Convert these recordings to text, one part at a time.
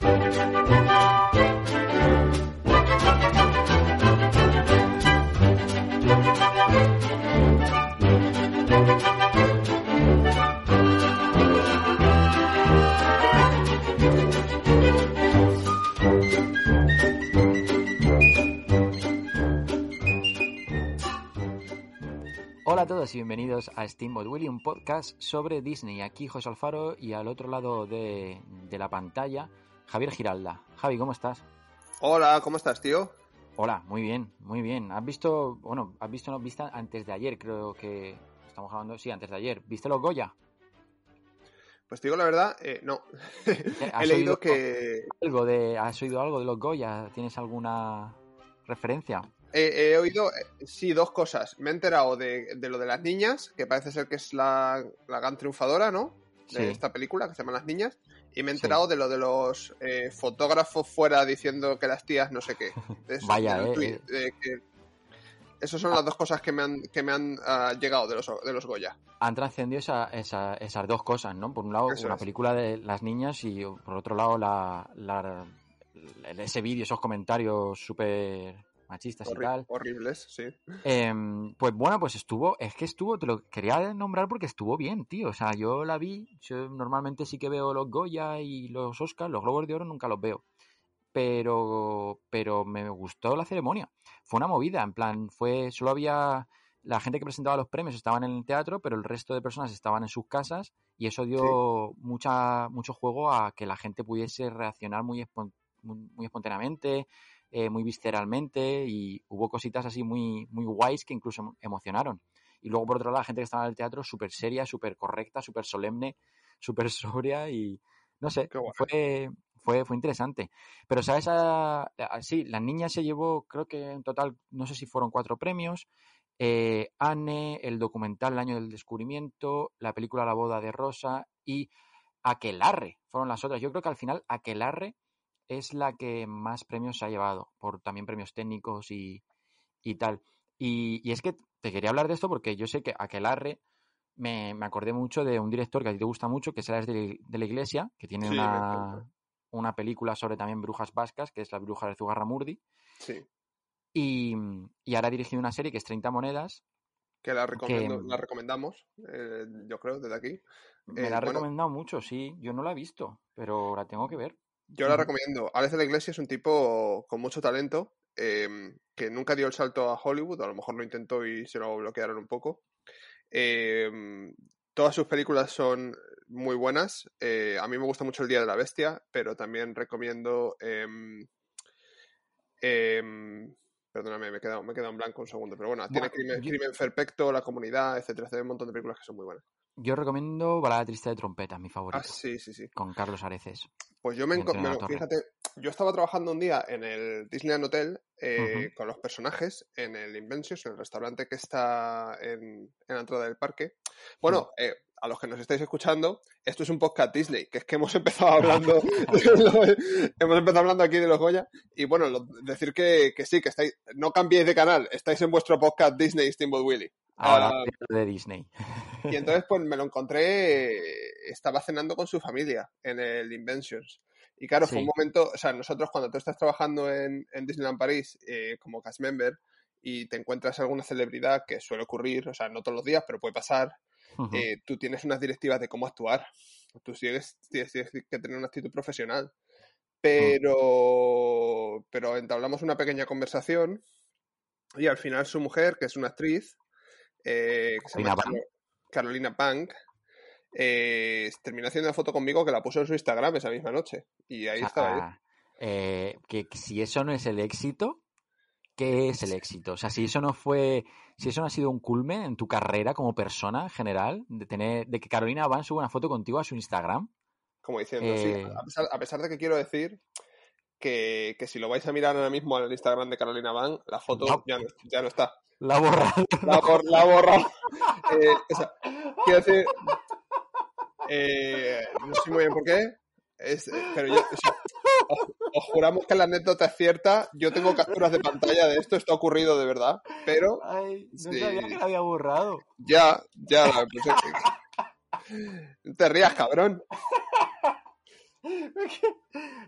Hola a todos y bienvenidos a Steamboat Willy, un podcast sobre Disney. Aquí José Alfaro y al otro lado de, de la pantalla Javier Giralda. Javi, ¿cómo estás? Hola, ¿cómo estás, tío? Hola, muy bien, muy bien. ¿Has visto, bueno, has visto, no, vista antes de ayer, creo que estamos hablando, sí, antes de ayer. ¿Viste los Goya? Pues te digo la verdad, eh, no. He leído que... Algo de, ¿Has oído algo de los Goya? ¿Tienes alguna referencia? Eh, he oído, eh, sí, dos cosas. Me he enterado de, de, lo de las niñas, que parece ser que es la, la gran triunfadora, ¿no? De sí. esta película, que se llama Las Niñas. Y me he enterado sí. de lo de los eh, fotógrafos fuera diciendo que las tías no sé qué. Eso, Vaya, eh, tweet, que... Esas son las dos cosas que me han, que me han uh, llegado de los, de los Goya. Han trascendido esa, esa, esas dos cosas, ¿no? Por un lado, Eso una es. película de las niñas y por otro lado, la, la ese vídeo, esos comentarios súper machistas Horri y tal. Horribles, sí. Eh, pues bueno, pues estuvo, es que estuvo, te lo quería nombrar porque estuvo bien, tío. O sea, yo la vi, yo normalmente sí que veo los Goya y los Oscars, los Globos de Oro nunca los veo. Pero, pero me gustó la ceremonia. Fue una movida, en plan, fue, solo había la gente que presentaba los premios estaban en el teatro, pero el resto de personas estaban en sus casas y eso dio sí. mucha, mucho juego a que la gente pudiese reaccionar muy, espont muy, muy espontáneamente, eh, muy visceralmente y hubo cositas así muy, muy guays que incluso emocionaron. Y luego, por otro lado, la gente que estaba en el teatro súper seria, súper correcta, súper solemne, súper sobria y no sé, fue, fue, fue interesante. Pero, ¿sabes? A, a, sí, la niña se llevó, creo que en total, no sé si fueron cuatro premios. Eh, Anne, el documental El año del descubrimiento, la película La boda de Rosa y Aquelarre fueron las otras. Yo creo que al final Aquelarre es la que más premios se ha llevado, por también premios técnicos y, y tal. Y, y, es que te quería hablar de esto porque yo sé que Aquelarre me, me acordé mucho de un director que a ti te gusta mucho, que es de, de la Iglesia, que tiene sí, una, una película sobre también brujas vascas, que es La bruja de Zugarramurdi. Sí. Y, y, ahora ha dirigido una serie que es 30 monedas. Que la, recomiendo, que, la recomendamos, eh, yo creo, desde aquí. Me eh, la ha bueno, recomendado mucho, sí. Yo no la he visto, pero la tengo que ver. Yo la recomiendo. Alex de la Iglesia es un tipo con mucho talento, eh, que nunca dio el salto a Hollywood, a lo mejor lo intentó y se lo bloquearon un poco. Eh, todas sus películas son muy buenas. Eh, a mí me gusta mucho El Día de la Bestia, pero también recomiendo... Em, em, perdóname, me he, quedado, me he quedado en blanco un segundo, pero bueno, tiene Crimen, yo... Crimen Perfecto, La Comunidad, etcétera. Tiene un montón de películas que son muy buenas. Yo recomiendo Balada Triste de Trompeta, mi favorito. Ah, sí, sí, sí. Con Carlos Areces. Pues yo me, me fíjate, yo estaba trabajando un día en el Disneyland Hotel eh, uh -huh. con los personajes en el Inventions, en el restaurante que está en, en la entrada del parque. Bueno, uh -huh. eh, a los que nos estáis escuchando, esto es un podcast Disney, que es que hemos empezado hablando, hemos empezado hablando aquí de los Goya, y bueno, lo, decir que, que, sí, que estáis, no cambiéis de canal, estáis en vuestro podcast Disney Steamboat Willy. Ahora uh, de Disney. y entonces pues me lo encontré, estaba cenando con su familia en el Inventions. Y claro, sí. fue un momento, o sea, nosotros cuando tú estás trabajando en, en Disneyland París eh, como cast member y te encuentras alguna celebridad que suele ocurrir, o sea, no todos los días, pero puede pasar, uh -huh. eh, tú tienes unas directivas de cómo actuar. Tú tienes, tienes, tienes que tener una actitud profesional. Pero, uh -huh. pero entablamos una pequeña conversación y al final su mujer, que es una actriz, eh, se llama Carolina, Carolina Punk, eh, terminó haciendo una foto conmigo que la puso en su Instagram esa misma noche. Y ahí ah, estaba. Eh, que si eso no es el éxito, ¿qué es el éxito? O sea, si eso no fue, si eso no ha sido un culmen en tu carrera como persona en general, de tener, de que Carolina Van suba una foto contigo a su Instagram. Como diciendo, sí, Eh, a pesar, a pesar de que quiero decir que, que si lo vais a mirar ahora mismo al Instagram de Carolina Van, la foto No. ya no, ya no está. La ha borrado. La, ha bor- la ha borrado. Eh, o sea, quiero decir, eh, no sé muy bien por qué, es, eh, pero yo, o sea, os, os juramos que la anécdota es cierta. Yo tengo capturas de pantalla de esto, esto ha ocurrido de verdad, pero Ay, no Sí. sabía que la había borrado. ya, ya la pues, eh, No te rías, cabrón. Es que,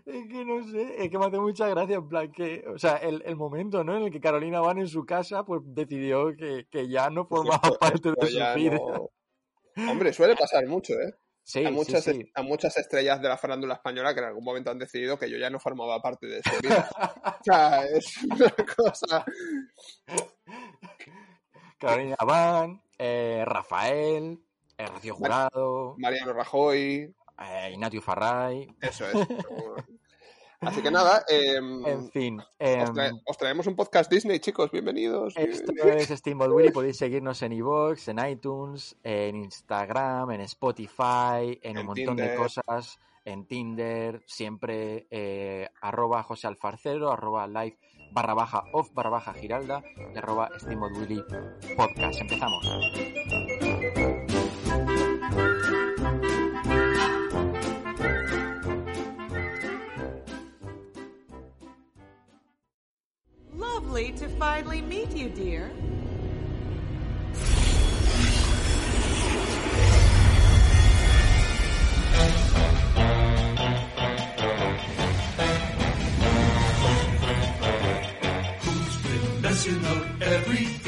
es que no sé, es que me hace mucha gracia, en plan que, o sea, el, el momento, ¿no? En el que Carolina Van en su casa, pues decidió que, que ya no formaba Esto- parte esto de su vida. no- Hombre, suele pasar mucho, ¿eh? Sí, a, muchas, sí. a muchas estrellas de la farándula española que en algún momento han decidido que yo ya no formaba parte de su vida. o sea, es una cosa... Carolina Van, eh, Rafael, eh, Rocío Jurado, Mariano Rajoy, eh, Ignacio Farray, eso es. Así que nada, eh, en fin. os, em, trae- os traemos un podcast Disney, chicos, bienvenidos. Esto es Steamboat Willy, podéis seguirnos en iVoox, en iTunes, en Instagram, en Spotify, en, En un montón de cosas, en Tinder, siempre eh, arroba José Alfarcero, arroba live barra baja off barra baja giralda y arroba Steamboat Willy podcast. Empezamos. finally meet you, dear. Who's been messing up everything.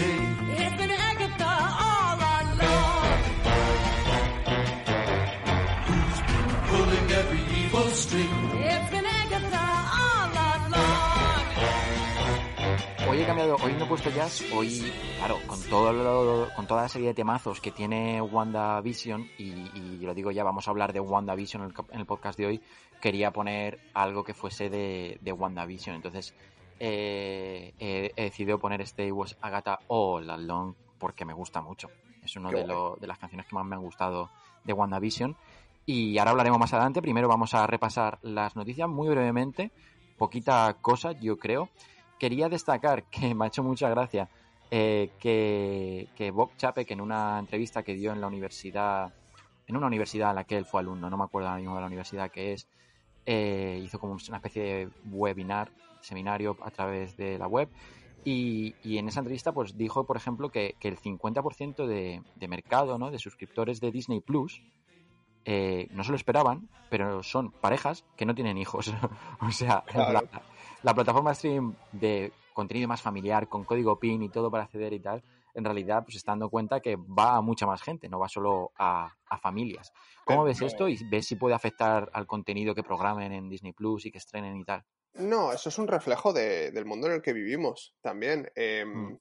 Puesto jazz, hoy, claro, con todo lo- con toda la serie de temazos que tiene WandaVision, y, y lo digo ya, vamos a hablar de WandaVision en el, en el podcast de hoy, quería poner algo que fuese de, de WandaVision. Entonces, eh, he, he decidido poner este Was Agatha All Along porque me gusta mucho. Es Qué de, lo- de las canciones que más me han gustado de WandaVision. Y ahora hablaremos más adelante. Primero vamos a repasar las noticias muy brevemente. Poquita cosa, yo creo. Quería destacar que me ha hecho mucha gracia eh, que, que Bob Chapek en una entrevista que dio en la universidad, en una universidad en la que él fue alumno, no me acuerdo ahora mismo de la universidad que es, eh, hizo como una especie de webinar, seminario a través de la web. Y, y en esa entrevista pues dijo, por ejemplo, que, que el 50% de, de mercado, ¿no? de suscriptores de Disney Plus eh, no se lo esperaban, pero son parejas que no tienen hijos. o sea, Claro. la, la plataforma de stream de contenido más familiar, con código PIN y todo para acceder y tal, en realidad pues se está dando cuenta que va a mucha más gente, no va solo a, a familias. ¿Cómo ves esto y ves si puede afectar al contenido que programen en Disney Plus y que estrenen y tal? No, eso es un reflejo de- del mundo en el que vivimos también. Em, Mm.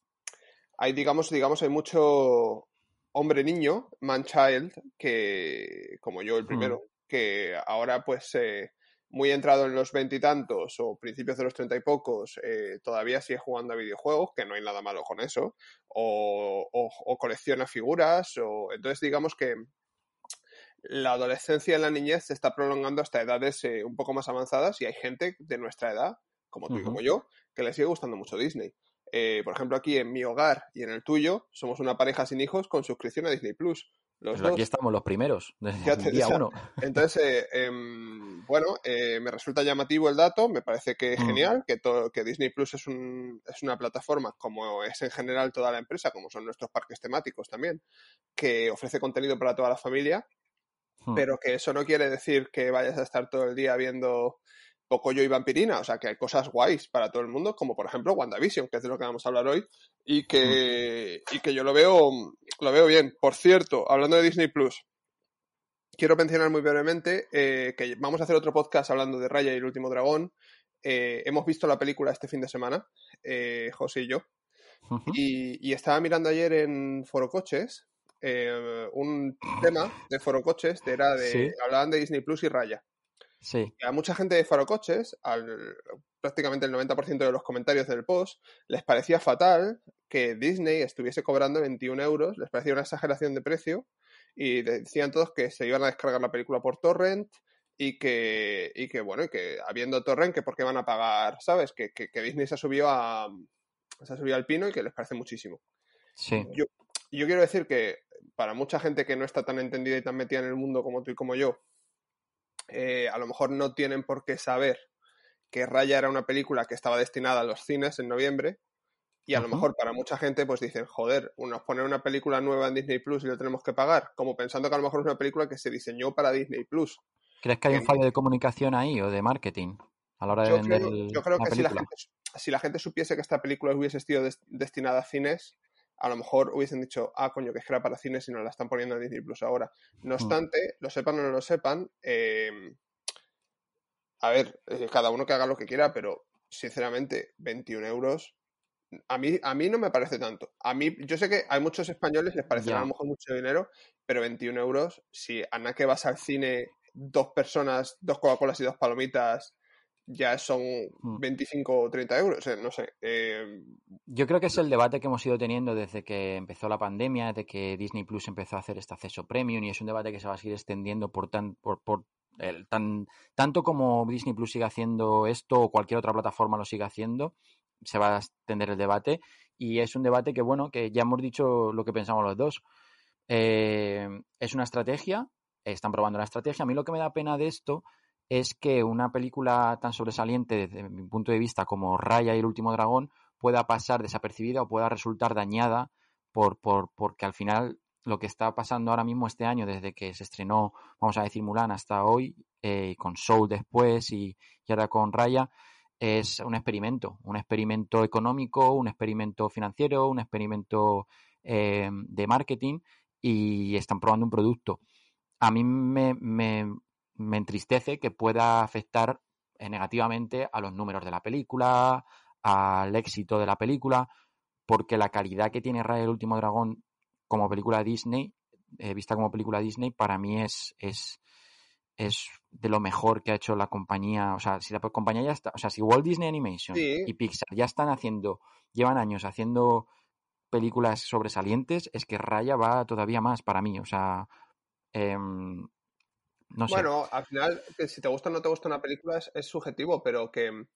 Hay, digamos, digamos, hay mucho hombre niño, man child, que, como yo el primero, que ahora pues eh, muy entrado en los veintitantos o principios de los treinta y pocos, eh, todavía sigue jugando a videojuegos, que no hay nada malo con eso, o, o- o colecciona figuras, o entonces digamos que la adolescencia y la niñez se está prolongando hasta edades eh, un poco más avanzadas y hay gente de nuestra edad, como tú y como yo, que le sigue gustando mucho Disney. Eh, por ejemplo, aquí en mi hogar y en el tuyo, somos una pareja sin hijos con suscripción a Disney Plus. Los Pues aquí estamos los primeros, desde día uno. Entonces, eh, em, bueno, eh, me resulta llamativo el dato, me parece que es Mm. genial, que, que Disney Plus es, un, es una plataforma, como es en general toda la empresa, como son nuestros parques temáticos también, que ofrece contenido para toda la familia, Hmm. pero que eso no quiere decir que vayas a estar todo el día viendo Pocoyo y Vampirina, o sea que hay cosas guays para todo el mundo, como por ejemplo WandaVision, que es de lo que vamos a hablar hoy, y que, y que yo lo veo, lo veo bien. Por cierto, hablando de Disney Plus, quiero mencionar muy brevemente eh, que vamos a hacer otro podcast hablando de Raya y el último dragón. Eh, hemos visto la película este fin de semana, eh, José y yo, y, y estaba mirando ayer en Foro Coches eh, un tema de Foro Coches, de- era de, Sí. hablaban de Disney Plus y Raya. Sí. A mucha gente de Foro Coches, al, prácticamente el 90% de los comentarios del post, les parecía fatal que Disney estuviese cobrando 21 euros, les parecía una exageración de precio y decían todos que se iban a descargar la película por torrent, y que, y que bueno, y que habiendo torrent, que por qué van a pagar, ¿sabes? Que, que, que Disney se ha subido a se ha subido al pino y que les parece muchísimo. Sí. Yo, yo quiero decir que para mucha gente que no está tan entendida y tan metida en el mundo como tú y como yo, eh, a lo mejor no tienen por qué saber que Raya era una película que estaba destinada a los cines en noviembre y a lo mejor para mucha gente pues dicen, joder, nos ponen una película nueva en Disney Plus y lo tenemos que pagar, como pensando que a lo mejor es una película que se diseñó para Disney Plus. ¿Crees que hay un fallo de comunicación ahí o de marketing a la hora de Yo vender creo, yo creo que si la, gente, si la gente supiese que esta película hubiese sido des- destinada a cines, a lo mejor hubiesen dicho, ah, coño, que es que era para cines y nos la están poniendo en Disney Plus ahora. No Mm. obstante, lo sepan o no lo sepan, eh, a ver, eh, cada uno que haga lo que quiera, pero sinceramente, 21 euros. A mí, a mí no me parece tanto. A mí, yo sé que hay muchos españoles les parece Ya. a lo mejor mucho dinero, pero 21 euros, si a nada que vas al cine, dos personas, dos Coca-Colas y dos palomitas, ya son Mm. 25 o 30 euros. eh, no sé. eh, Yo creo que es el debate que hemos ido teniendo desde que empezó la pandemia, desde que Disney Plus empezó a hacer este acceso premium y es un debate que se va a seguir extendiendo por tan por, por el, tan tanto como Disney Plus sigue haciendo esto o cualquier otra plataforma lo siga haciendo, se va a extender el debate y es un debate que bueno, que ya hemos dicho lo que pensamos los dos. Eh, es una estrategia, están probando la estrategia. A mí lo que me da pena de esto es que una película tan sobresaliente desde mi punto de vista como Raya y el último dragón pueda pasar desapercibida o pueda resultar dañada por, por, porque al final lo que está pasando ahora mismo este año, desde que se estrenó, vamos a decir, Mulan hasta hoy, eh, con Soul después y, ahora con Raya, es un experimento, un experimento económico, un experimento financiero, un experimento eh, de marketing y están probando un producto. A mí me, me entristece que pueda afectar eh, negativamente a los números de la película, al éxito de la película, porque la calidad que tiene Raya el último dragón como película Disney, eh, vista como película Disney, para mí es, es, es de lo mejor que ha hecho la compañía. O sea, si la compañía ya está, o sea, si Walt Disney Animation Sí. y Pixar ya están haciendo, llevan años haciendo películas sobresalientes, es que Raya va todavía más para mí. O sea, em, no sé. Bueno, al final, que si te gusta o no te gusta una película es, es subjetivo, pero que mm,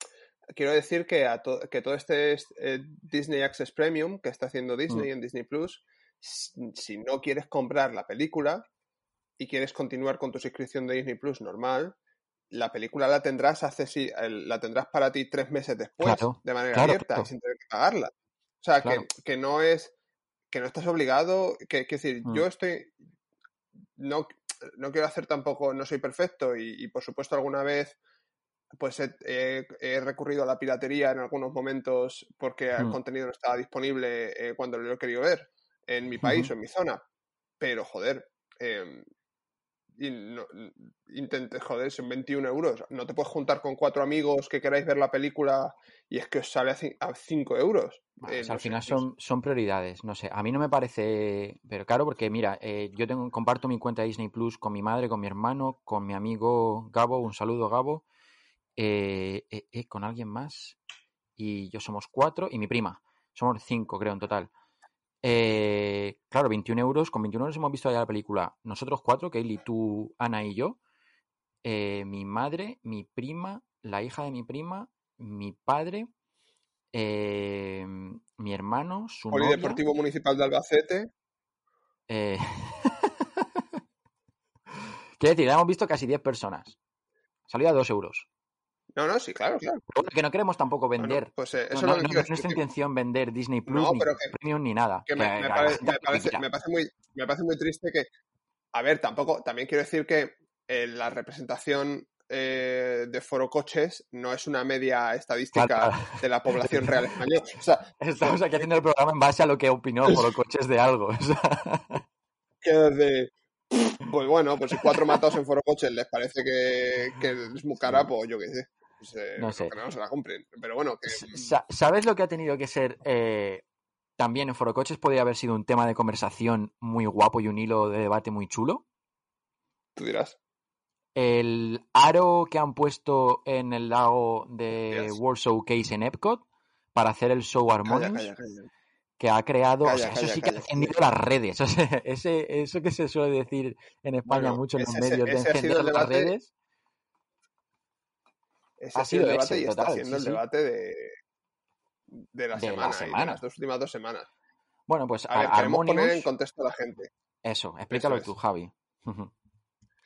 quiero decir que, a to- que todo este es, eh, Disney Access Premium que está haciendo Mm. Disney en Disney Plus, si, si no quieres comprar la película y quieres continuar con tu suscripción de Disney Plus normal, la película la tendrás el- la tendrás para ti tres meses después, Claro, de manera claro, abierta, claro. sin tener que pagarla. O sea, que, que no es, que no estás obligado, que, que decir, Mm. yo estoy, no, no quiero hacer tampoco, no soy perfecto y, y, por supuesto alguna vez pues he, he- he recurrido a la piratería en algunos momentos porque el Mm. contenido no estaba disponible eh, cuando lo he querido ver en mi país o en mi zona. Pero joder, eh, y no, intente, joder, son 21 euros. No te puedes juntar con cuatro amigos que queráis ver la película y es que os sale a ci- a 5 euros. Bueno, Eh, o sea, no al sé, final son, son prioridades, no sé. A mí no me parece, pero claro, porque mira, eh, yo tengo, comparto mi cuenta de Disney Plus con mi madre, con mi hermano, con mi amigo Gabo, un saludo Gabo, eh, eh, eh, con alguien más, y yo somos cuatro, y mi prima, somos cinco creo en total. Eh, claro, 21 euros, con 21 euros hemos visto ya la película, nosotros cuatro, Kaylee, tú, Ana y yo, eh, mi madre, mi prima, la hija de mi prima, mi padre, eh, mi hermano, su novia, Polideportivo Municipal de Albacete. eh, Quiero decir, hemos visto casi 10 personas. Salía a 2 euros. No, no, sí, claro, claro. Que no queremos tampoco Bueno, vender. pues eh, eso no, no- no quiero es nuestra intención vender Disney Plus, No, ni que- Premium, ni nada. que me, Que- pare- parece, quiera. me parece muy, me parece muy triste que, a ver, tampoco, también quiero decir que eh, la representación eh, de Foro Coches no es una media estadística Claro, de la población real española. O sea, Estamos aquí haciendo el programa en base a lo que opinó por coches de algo. o sea. que desde, pues bueno, pues si cuatro matados en Foro Coches les parece que, que es muy cara, pues yo qué sé. Pues, eh, No sé. No se la compren. Pero bueno, que Sa- ¿Sabes lo que ha tenido que ser eh, también en Forocoches? Podría haber sido un tema de conversación muy guapo y un hilo de debate muy chulo. tú dirás. El aro que han puesto en el lago de Yes. World Showcase en Epcot para hacer el show Harmonious calla, calla. que ha creado, o sea, eso sí que ha encendido las redes. O sea, ese, eso que se suele decir en España Bueno, mucho en los medios de encender las debate- redes. Ese Ha ha sido el debate ese, y está siendo sí, el sí. debate de, de la De la semana, y de las dos últimas dos semanas. Bueno, pues A ver, poner en contexto a la gente. Eso, explícalo es. tú, Javi.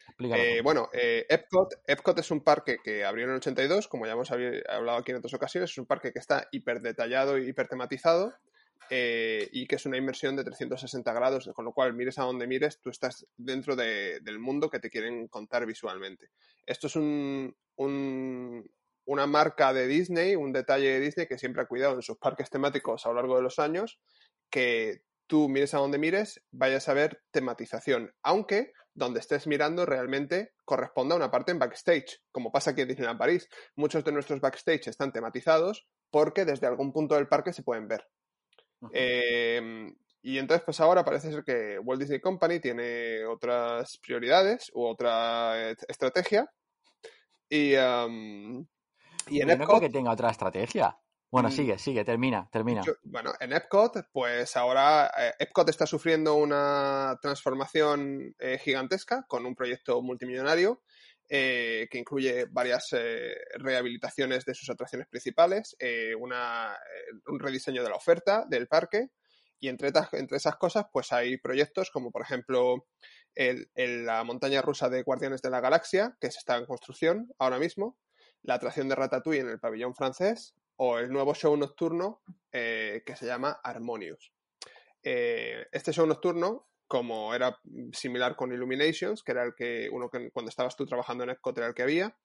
explícalo Eh, tú. bueno, eh, Epcot, Epcot es un parque que abrió en el 82, como ya hemos hablado aquí en otras ocasiones, es un parque que está hiper detallado y hiper tematizado eh, y que es una inversión de 360 grados, con lo cual mires a donde mires, tú estás dentro de- del mundo que te quieren contar visualmente. Esto es un- una marca de Disney, un detalle de Disney que siempre ha cuidado en sus parques temáticos a lo largo de los años, que tú mires a donde mires, vayas a ver tematización, aunque donde estés mirando realmente corresponda a una parte en backstage, como pasa aquí en Disneyland París. Muchos de nuestros backstage están tematizados porque desde algún punto del parque se pueden ver. Eh, y entonces, pues ahora parece ser que Walt Disney Company tiene otras prioridades u otra eh, estrategia. Y, um, y en Yo no creo Epcot, que tenga otra estrategia. Bueno, Mm. sigue, sigue, termina, termina. yo- bueno, en Epcot, pues ahora eh, Epcot está sufriendo una transformación eh, gigantesca con un proyecto multimillonario eh, que incluye varias eh, rehabilitaciones de sus atracciones principales, eh, un rediseño de la oferta del parque y entre, entre esas cosas pues hay proyectos como por ejemplo la montaña rusa de Guardianes de la Galaxia que se está en construcción ahora mismo, la atracción de Ratatouille en el pabellón francés o el nuevo show nocturno que se llama Harmonious. Este show nocturno, como era similar con Illuminations, que era el que uno que cuando estabas tú trabajando en Epcot era el que había,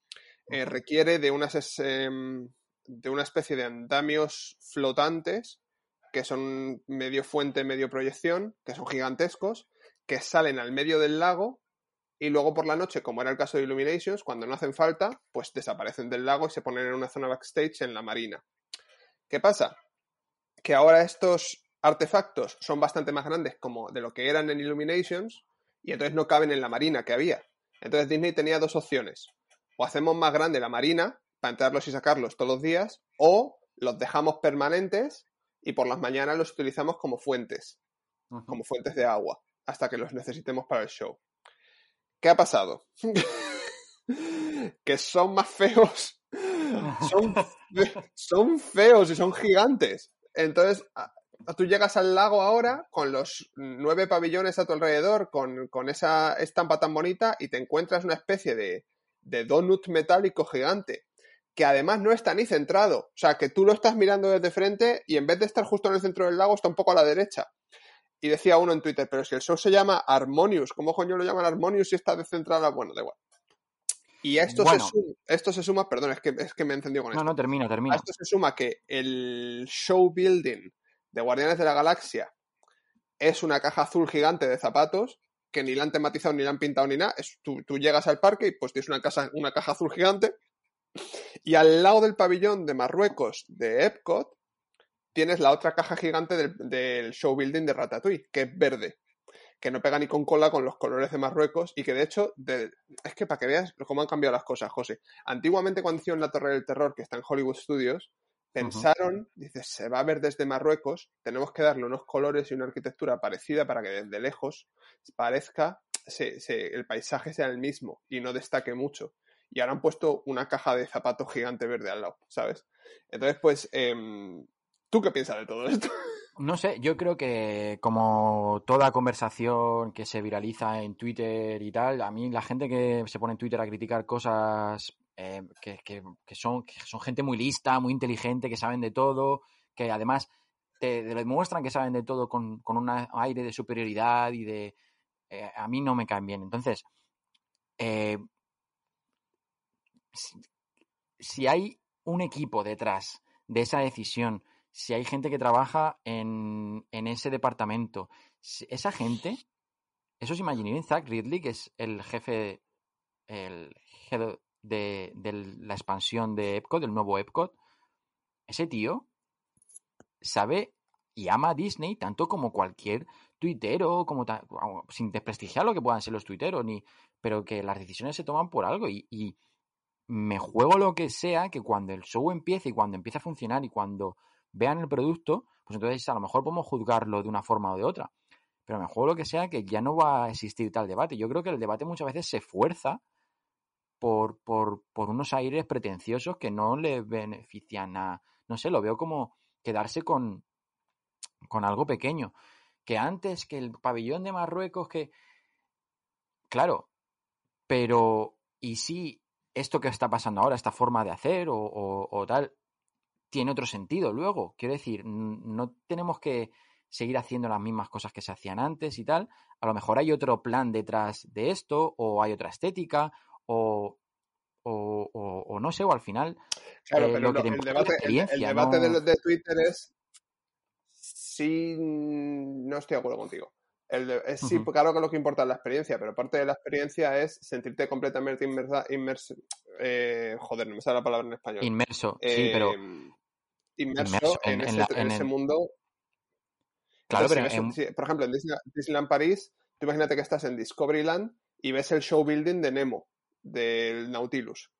eh, requiere de unas em, de una especie de andamios flotantes que son medio fuente, medio proyección, que son gigantescos, que salen al medio del lago y luego por la noche, como era el caso de Illuminations, cuando no hacen falta, pues desaparecen del lago y se ponen en una zona backstage en la marina. ¿Qué pasa? Que ahora estos artefactos son bastante más grandes como de lo que eran en Illuminations y entonces no caben en la marina que había. Entonces Disney tenía dos opciones. O hacemos más grande la marina para entrarlos y sacarlos todos los días, o los dejamos permanentes y por las mañanas los utilizamos como fuentes como fuentes de agua hasta que los necesitemos para el show. ¿Qué ha pasado? que son más feos. Son, fe- son feos y son gigantes. Entonces, tú llegas al lago ahora con los nueve pabellones a tu alrededor, con, con esa estampa tan bonita y te encuentras una especie de, de donut metálico gigante que además no está ni centrado. O sea, que tú lo estás mirando desde frente y en vez de estar justo en el centro del lago está un poco a la derecha. Y decía uno en Twitter, pero si el show se llama Harmonious, ¿cómo coño lo llaman Harmonious si está descentrada? Bueno, da igual. Y a esto, Bueno. se, suma, esto se suma, perdón, es que, es que me he encendido con No, esto. no, termina, A termina. esto se suma que el show building de Guardianes de la Galaxia es una caja azul gigante de zapatos que ni la han tematizado ni la han pintado ni nada. Es, tú, tú llegas al parque y pues tienes una, casa, una caja azul gigante y al lado del pabellón de Marruecos de Epcot tienes la otra caja gigante del, del show building de Ratatouille, que es verde, que no pega ni con cola con los colores de Marruecos y que de hecho, es que para que veas cómo han cambiado las cosas, José. Antiguamente cuando hicieron la Torre del Terror, que está en Hollywood Studios, pensaron, dices, se va a ver desde Marruecos, tenemos que darle unos colores y una arquitectura parecida para que desde lejos parezca, se- se- el paisaje sea el mismo y no destaque mucho. Y ahora han puesto una caja de zapatos gigante verde al lado, ¿sabes? Entonces, pues, em, ¿tú qué piensas de todo esto? No sé, yo creo que como toda conversación que se viraliza en Twitter y tal, a mí la gente que se pone en Twitter a criticar cosas eh, que, que- son, son gente muy lista, muy inteligente, que saben de todo, que además te, demuestran que saben de todo con, con un aire de superioridad y de... eh, a mí no me caen bien. Entonces, eh, si, hay un equipo detrás de esa decisión, si hay gente que trabaja en, en ese departamento, esa gente, esos Imagineering, Zach Ridley, que es el jefe, el head de, de la expansión de Epcot, del nuevo Epcot, ese tío sabe y ama a Disney tanto como cualquier tuitero, como ta- sin desprestigiar lo que puedan ser los tuiteros, ni, pero que las decisiones se toman por algo y, y me juego lo que sea que cuando el show empiece y cuando empiece a funcionar y cuando vean el producto, pues entonces a lo mejor podemos juzgarlo de una forma o de otra. Pero me juego lo que sea que ya no va a existir tal debate. Yo creo que el debate muchas veces se fuerza por, por, por unos aires pretenciosos que no le benefician a, no sé, lo veo como quedarse con, con algo pequeño. Que antes que el pabellón de Marruecos, que... Claro, pero ¿y si esto que está pasando ahora, esta forma de hacer o, o- tal, tiene otro sentido luego? Quiero decir, no tenemos que seguir haciendo las mismas cosas que se hacían antes y tal. A lo mejor hay otro plan detrás de esto, o hay otra estética, o, o, o- o no sé, o al final Claro, eh, pero lo que te el debate, el, debate de, no... los de Twitter es sí, no estoy de acuerdo contigo. El de- es, sí, Ujú. claro que lo que importa es la experiencia, pero parte de la experiencia es sentirte completamente inmersa, inmerso, eh, joder, no me sale la palabra en español. Inmerso, sí, pero Eh, inmerso inmerso en, en en ese, la, en en ese el... mundo. Claro, Entonces, si pero ves, en... si- por ejemplo, en Disney- Disneyland París, tú imagínate que estás en Discoveryland y ves el show building de Nemo, del Nautilus.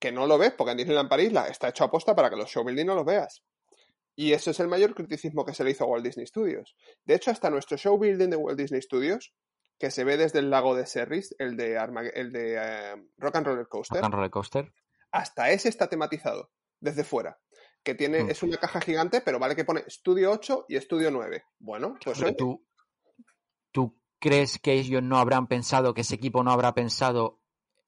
Que no lo ves, porque en Disneyland París la- está hecho aposta para que los show building no los veas. Y eso es el mayor criticismo que se le hizo a Walt Disney Studios. De hecho, hasta nuestro show building de Walt Disney Studios, que se ve desde el lago de Serris, el de, Armag- el de eh, Rock and Roller Coaster, Rock and Roller Coaster. hasta ese está tematizado, desde fuera. Que tiene, Mm. es una caja gigante, pero vale que pone Estudio 8 y Estudio 9. Bueno, pues oye, tú, ¿tú crees que ellos no habrán pensado, que ese equipo no habrá pensado,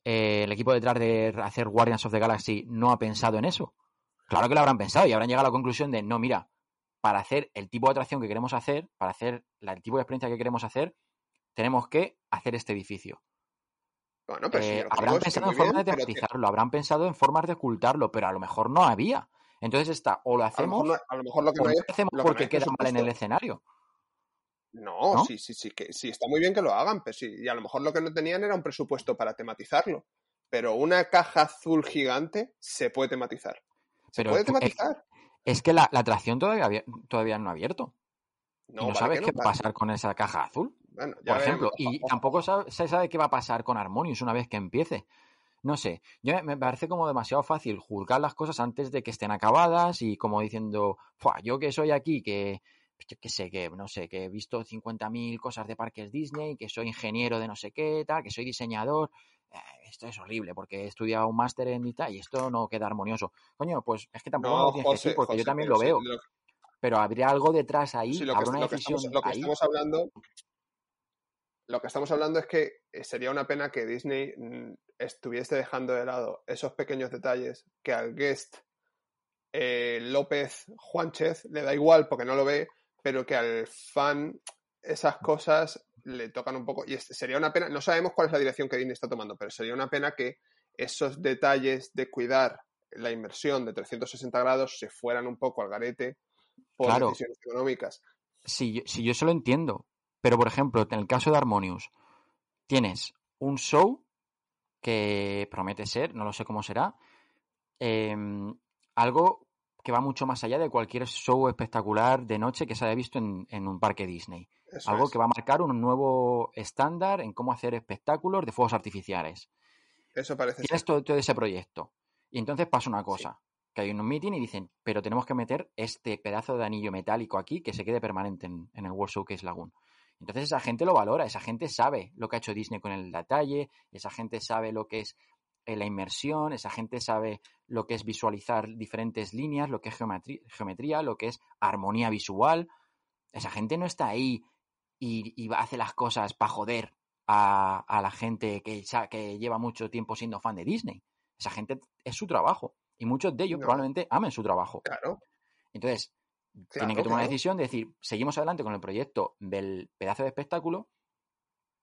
eh, el equipo detrás de hacer Guardians of the Galaxy no ha pensado en eso? Claro que lo habrán pensado y habrán llegado a la conclusión de, no, mira, para hacer el tipo de atracción que queremos hacer, para hacer la- el tipo de experiencia que queremos hacer, tenemos que hacer este edificio. bueno, pero Eh, que habrán que pensado en formas bien, de que tematizarlo, habrán pensado en formas de ocultarlo, pero a lo mejor no había. Entonces está, o lo a lo mejor, hacemos, no, a lo mejor lo que o no no hay lo hacemos lo que no hay porque es queda mal en el escenario, No, ¿no? sí, sí, sí, que sí, está muy bien que lo hagan, pero sí, y a lo mejor lo que no tenían era un presupuesto para tematizarlo. Pero una caja azul gigante se puede tematizar. Se Pero puede eh, tematizar. es que la, la atracción todavía, todavía no ha abierto. y No, vale sabes qué va a pasar con esa caja azul, Bueno, ya por ejemplo. veremos. Y tampoco se sabe qué va a pasar con Harmonious una vez que empiece. No sé, yo me- parece como demasiado fácil juzgar las cosas antes de que estén acabadas y como diciendo, "Fua, yo que soy aquí, que yo que sé, que no sé, que he visto 50.000 cosas de parques Disney, que soy ingeniero de no sé qué, tal, que soy diseñador. eh, esto es horrible porque he estudiado un máster en y tal y esto no queda armonioso. Coño, pues es que tampoco No, lo tienes que José, decir porque yo también lo veo. lo, Pero habría algo detrás ahí, lo que, habrá una lo que estamos, decisión lo que ahí. estamos hablando, lo que estamos hablando es que eh, sería una pena que Disney mm, estuviese dejando de lado esos pequeños detalles que al guest eh, López Juanchez le da igual porque no lo ve, pero que al fan esas cosas le tocan un poco. Y sería una pena, no sabemos cuál es la dirección que Disney está tomando, pero sería una pena que esos detalles de cuidar la inversión de 360 grados se fueran un poco al garete por Claro. decisiones económicas. Si, yo- si yo se lo entiendo, pero por ejemplo, en el caso de Harmonious, tienes un show que promete ser, no lo sé cómo será, em, algo que va mucho más allá de cualquier show espectacular de noche que se haya visto en, en un parque Disney. Eso Algo es. que va a marcar un nuevo estándar en cómo hacer espectáculos de fuegos artificiales. Eso parece Tienes todo, todo ese proyecto. Y entonces pasa una cosa, que hay un meeting y dicen, pero tenemos que meter este pedazo de anillo metálico aquí que se quede permanente en, en el World Showcase Lagoon. Entonces esa gente lo valora, esa gente sabe lo que ha hecho Disney con el detalle, esa gente sabe lo que es eh, la inmersión, esa gente sabe lo que es visualizar diferentes líneas, lo que es geometría, geometría lo que es armonía visual. Esa gente no está ahí y, y hace las cosas para joder a, a la gente que, que lleva mucho tiempo siendo fan de Disney. Esa gente es su trabajo. Y muchos de ellos No. probablemente amen su trabajo. Claro, Entonces, tienen que tomar una claro. decisión de decir, seguimos adelante con el proyecto del pedazo de espectáculo,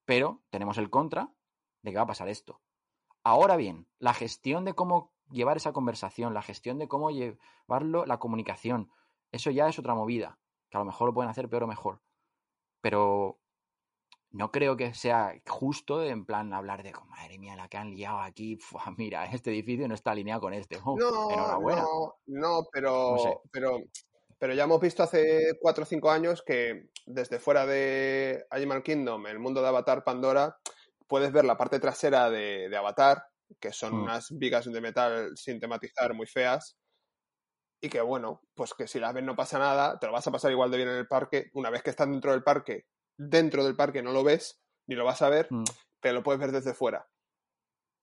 pero tenemos el contra de que va a pasar esto. Ahora bien, la gestión de cómo llevar esa conversación, la gestión de cómo llevarlo, la comunicación, eso ya es otra movida, que a lo mejor lo pueden hacer peor o mejor. Pero no creo que sea justo en plan hablar de, madre mía, la que han liado aquí, mira, este edificio no está alineado con este. Oh, No, enhorabuena. no, no, pero, No sé. pero, pero ya hemos visto hace 4 o 5 años que desde fuera de Animal Kingdom, el mundo de Avatar Pandora, puedes ver la parte trasera de, de Avatar, que son Mm. unas vigas de metal sin tematizar muy feas, y que bueno, pues que si las ves no pasa nada, te lo vas a pasar igual de bien en el parque. Una vez que estás dentro del parque, dentro del parque no lo ves, ni lo vas a ver, Mm. pero lo puedes ver desde fuera.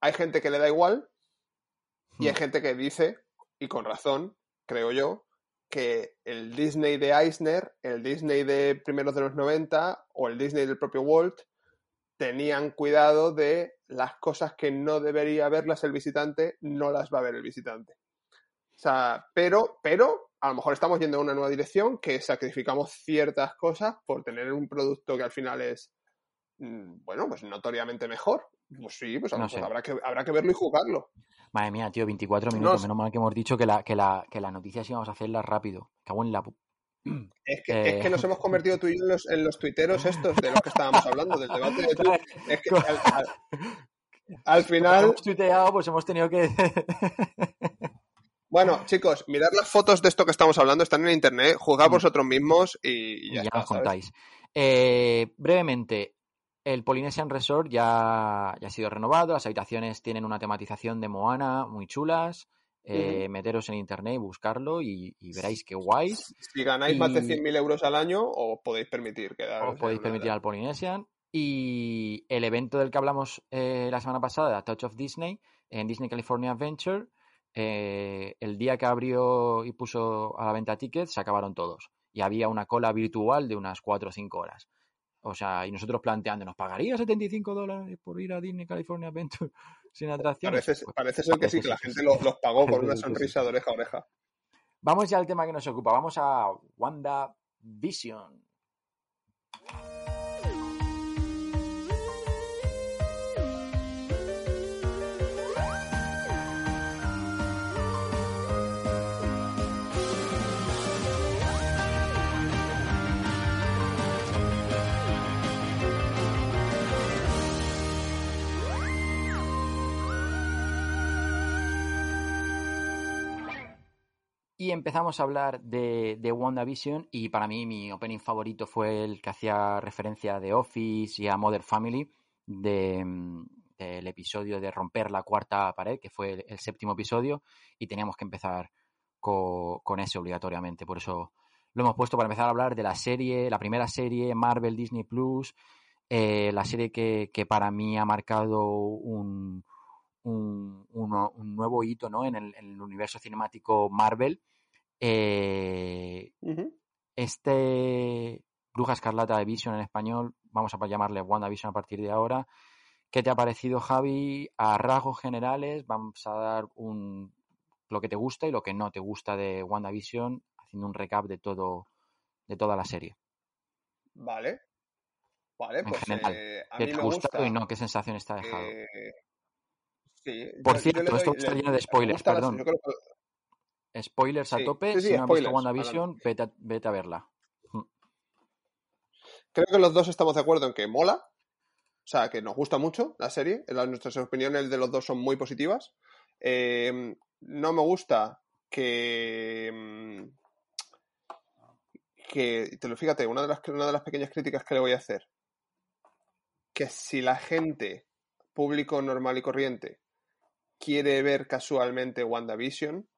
hay gente que le da igual y hay Hmm. gente que dice, y con razón, creo yo, que el Disney de Eisner, el Disney de primeros de los 90 o el Disney del propio Walt tenían cuidado de las cosas que no debería verlas el visitante, no las va a ver el visitante. O sea, pero, pero a lo mejor estamos yendo en una nueva dirección que sacrificamos ciertas cosas por tener un producto que al final es, mm, bueno, pues notoriamente mejor. Pues sí, pues a lo No mejor sé. habrá que, habrá que verlo y jugarlo. Madre mía, tío, 24 minutos. Menos mal que hemos dicho que la, que la, que las noticias íbamos a hacerlas rápido. Cago en la... Es que, Eh. es que nos hemos convertido tú y yo en los, en los tuiteros estos de los que estábamos hablando, del debate de Twitter. Es que al, al- al Como final, hemos tuiteado, pues hemos tenido que... bueno, chicos, mirad las fotos de esto que estamos hablando, están en internet, juzgad vosotros mismos y, ya, ya está, contáis. Eh, brevemente, el Polynesian Resort ya, ya ha sido renovado. Las habitaciones tienen una tematización de Moana muy chulas. Eh, Meteros en internet y buscarlo y, y veréis qué guays. Si ganáis más de Y- 100.000 euros al año, os podéis permitir quedaros. Os podéis permitir al Polynesian. Y el evento del que hablamos eh, la semana pasada, Touch of Disney, en Disney California Adventure, eh, el día que abrió y puso a la venta tickets, se acabaron todos. Y había una cola virtual de unas 4 o 5 horas. O sea, y nosotros planteando, ¿nos pagaría 75 dólares por ir a Disney California Adventure sin atracciones? Parece, Pues, parece ser que sí, que la gente lo- los pagó con una que sí. sonrisa de oreja a oreja. Vamos ya al tema que nos ocupa. Vamos a Wanda Vision. Y empezamos a hablar de, de WandaVision y para mí mi opening favorito fue el que hacía referencia a The Office y a Mother Family de, mm, del episodio de romper la cuarta pared, que fue el, séptimo episodio, y teníamos que empezar co- con ese obligatoriamente. Por eso lo hemos puesto para empezar a hablar de la serie, la primera serie Marvel Disney Plus, eh, la serie que, que para mí ha marcado un, un, uno- un nuevo hito ¿no? en, el, en el universo cinemático Marvel. Eh, este Bruja Escarlata de Vision en español, vamos a llamarle WandaVision a partir de ahora. ¿Qué te ha parecido, Javi? A rasgos generales, vamos a dar un lo que te gusta y lo que no te gusta de WandaVision, haciendo un recap de todo, de toda la serie. Vale. Vale, En pues general, eh, a ¿Qué mí te me gusta. y no? ¿Qué sensación está dejado? eh, sí, Por yo- cierto, esto doy- está le- lleno de spoilers, perdón. creo Spoilers a sí, tope, sí, si no has visto WandaVision, vete a, vete a verla. Creo que los dos estamos de acuerdo en que mola. O sea, que nos gusta mucho la serie. Las- Nuestras opiniones de los dos son muy positivas. Eh, no me gusta que. mm, que. Te lo fíjate, una de, las, una de las pequeñas críticas que le voy a hacer. Que si la gente, público normal y corriente, quiere ver casualmente WandaVision,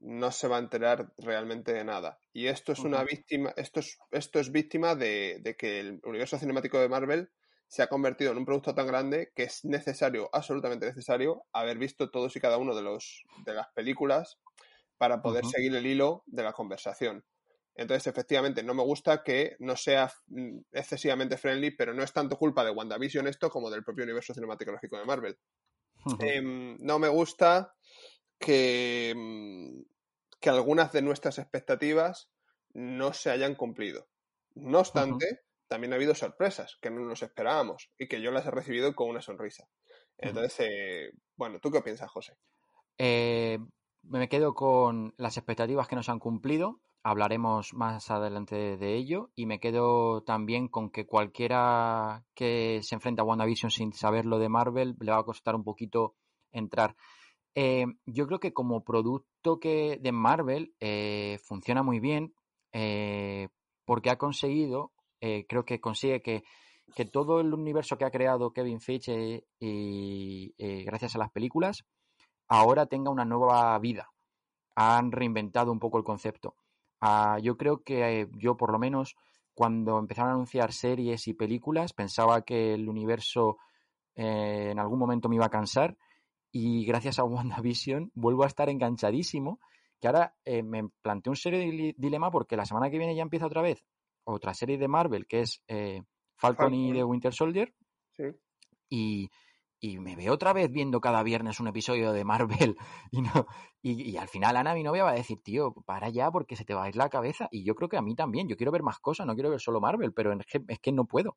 no se va a enterar realmente de nada. Y esto es una víctima, esto es, esto es víctima de, de que el universo cinemático de Marvel se ha convertido en un producto tan grande que es necesario, absolutamente necesario, haber visto todos y cada uno de los de las películas para poder seguir el hilo de la conversación. Entonces, efectivamente, no me gusta que no sea mm, excesivamente friendly, pero no es tanto culpa de WandaVision esto como del propio universo cinematográfico de Marvel. Em, no me gusta que, mm, que algunas de nuestras expectativas no se hayan cumplido. No obstante, también ha habido sorpresas que no nos esperábamos y que yo las he recibido con una sonrisa. Entonces, eh, bueno, ¿tú qué piensas, José? Eh, me quedo con las expectativas que nos han cumplido. Hablaremos más adelante de ello. Y me quedo también con que cualquiera que se enfrenta a WandaVision sin saber lo de Marvel le va a costar un poquito entrar. Eh, yo creo que como producto que de Marvel eh, funciona muy bien eh, porque ha conseguido, creo que consigue que, que todo el universo que ha creado Kevin Feige y gracias a las películas ahora tenga una nueva vida. Han reinventado un poco el concepto. Ah, yo creo que eh, yo por lo menos cuando empezaron a anunciar series y películas pensaba que el universo eh, en algún momento me iba a cansar y gracias a WandaVision vuelvo a estar enganchadísimo, que ahora eh, me planteé un serio dile- dilema porque la semana que viene ya empieza otra vez otra serie de Marvel que es eh, Falcon y Falcon. The Winter Soldier Sí. y, y me veo otra vez viendo cada viernes un episodio de Marvel y, no, y, y al final Ana, mi novia, va a decir, tío, para ya porque se te va a ir la cabeza y yo creo que a mí también, yo quiero ver más cosas, no quiero ver solo Marvel, pero es que, es que no puedo.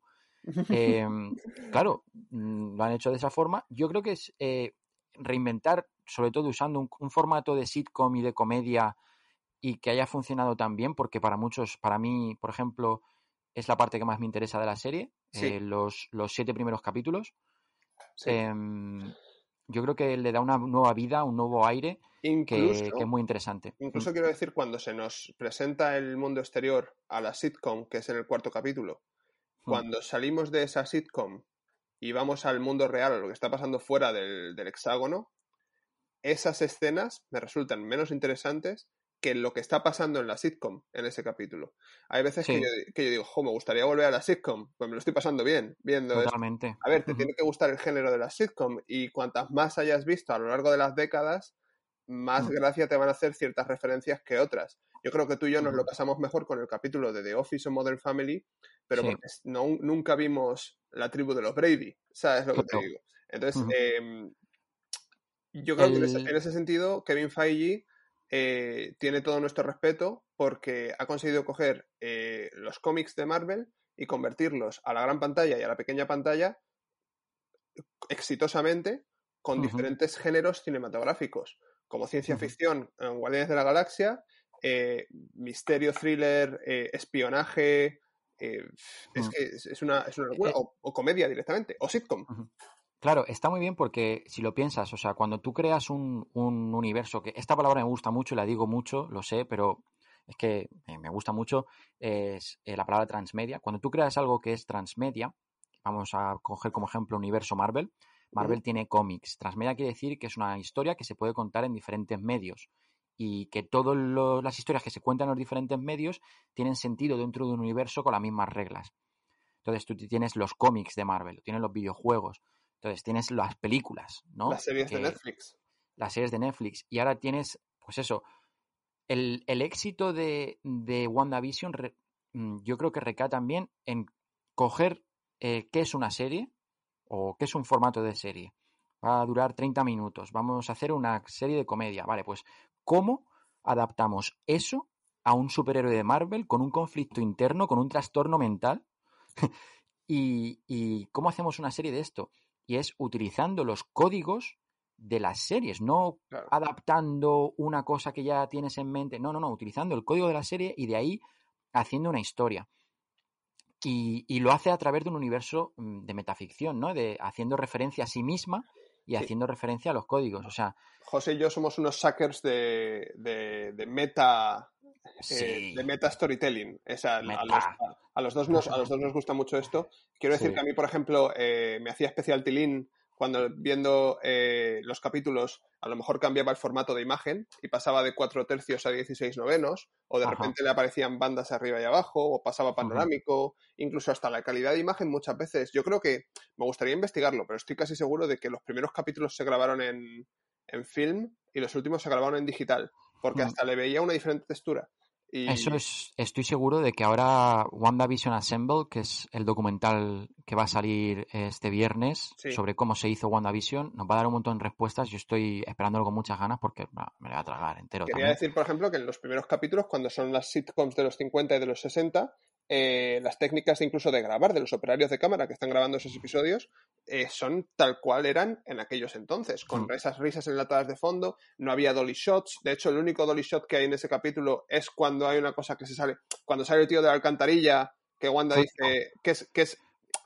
Eh, claro, mm, lo han hecho de esa forma. Yo creo que es eh, reinventar, sobre todo usando un, un formato de sitcom y de comedia y que haya funcionado tan bien, porque para muchos, para mí, por ejemplo, es la parte que más me interesa de la serie, Sí. eh, los, los siete primeros capítulos. Sí. Em, yo creo que le da una nueva vida, un nuevo aire que, Incluso, que es muy interesante. incluso Mm, quiero decir, cuando se nos presenta el mundo exterior a la sitcom, que es en el cuarto capítulo, mm, cuando salimos de esa sitcom y vamos al mundo real, a lo que está pasando fuera del, del hexágono, esas escenas me resultan menos interesantes que lo que está pasando en la sitcom en ese capítulo. Hay veces que, yo, que yo digo, jo, me gustaría volver a la sitcom, pues me lo estoy pasando bien viendo esto. Totalmente. A ver, te tiene que gustar el género de la sitcom y cuantas más hayas visto a lo largo de las décadas, más gracia te van a hacer ciertas referencias que otras. Yo creo que tú y yo nos lo pasamos mejor con el capítulo de The Office o Modern Family, pero Sí. porque no, nunca vimos la tribu de los Brady, ¿sabes lo que te digo? Entonces, em, yo creo que en ese, en ese sentido, Kevin Feige eh, tiene todo nuestro respeto porque ha conseguido coger eh, los cómics de Marvel y convertirlos a la gran pantalla y a la pequeña pantalla exitosamente con diferentes géneros cinematográficos, como ciencia ficción Guardianes de la Galaxia, eh, misterio, thriller, eh, espionaje. eh, es que es, una, es una locura. Eh, O, o comedia directamente, o sitcom. Claro, está muy bien porque si lo piensas, o sea, cuando tú creas un, un universo, que esta palabra me gusta mucho y la digo mucho, lo sé, pero es que me gusta mucho, es eh, la palabra transmedia. Cuando tú creas algo que es transmedia, vamos a coger como ejemplo universo Marvel, Marvel tiene cómics. Transmedia quiere decir que es una historia que se puede contar en diferentes medios y que todas las historias que se cuentan en los diferentes medios tienen sentido dentro de un universo con las mismas reglas. Entonces tú tienes los cómics de Marvel, tienes los videojuegos, entonces tienes las películas, ¿no? Las series de Netflix. Las series de Netflix. Y ahora tienes, pues eso, el, el éxito de, de WandaVision re- mm, yo creo que recae también en coger eh, qué es una serie o qué es un formato de serie. Va a durar 30 minutos. Vamos a hacer una serie de comedia. Vale, pues ¿cómo adaptamos eso a un superhéroe de Marvel con un conflicto interno, con un trastorno mental? y, y cómo hacemos una serie de esto? Y es utilizando los códigos de las series, no Claro. adaptando una cosa que ya tienes en mente, no, no, no, utilizando el código de la serie y de ahí haciendo una historia. Y, y lo hace a través de un universo mm, de metaficción, ¿no? De haciendo referencia a sí misma y Sí. haciendo referencia a los códigos. O sea, José y yo somos unos suckers de, de, de meta eh, de meta storytelling. O sea, a, Meta. los, a- a los dos nos, a los dos nos gusta mucho esto. Quiero decir Sí. que a mí, por ejemplo, eh, me hacía especial tilín cuando viendo eh, los capítulos, a lo mejor cambiaba el formato de imagen y pasaba de 4 tercios a 16 novenos, o de Ajá. repente le aparecían bandas arriba y abajo, o pasaba panorámico, incluso hasta la calidad de imagen muchas veces. Yo creo que me gustaría investigarlo, pero estoy casi seguro de que los primeros capítulos se grabaron en, en film y los últimos se grabaron en digital, porque Mm. hasta le veía una diferente textura. Y Eso es, estoy seguro de que ahora WandaVision Assemble, que es el documental que va a salir este viernes Sí. sobre cómo se hizo WandaVision, nos va a dar un montón de respuestas. Yo estoy esperándolo con muchas ganas porque me lo voy a tragar entero Quería también. decir, por ejemplo, que en los primeros capítulos, cuando son las sitcoms de los 50 y de los 60, eh, las técnicas incluso de grabar de los operarios de cámara que están grabando esos episodios eh, son tal cual eran en aquellos entonces, con Hmm. esas risas enlatadas de fondo, no había dolly shots, de hecho el único dolly shot que hay en ese capítulo es cuando hay una cosa que se sale, cuando sale el tío de la alcantarilla, que Wanda dice que es, que es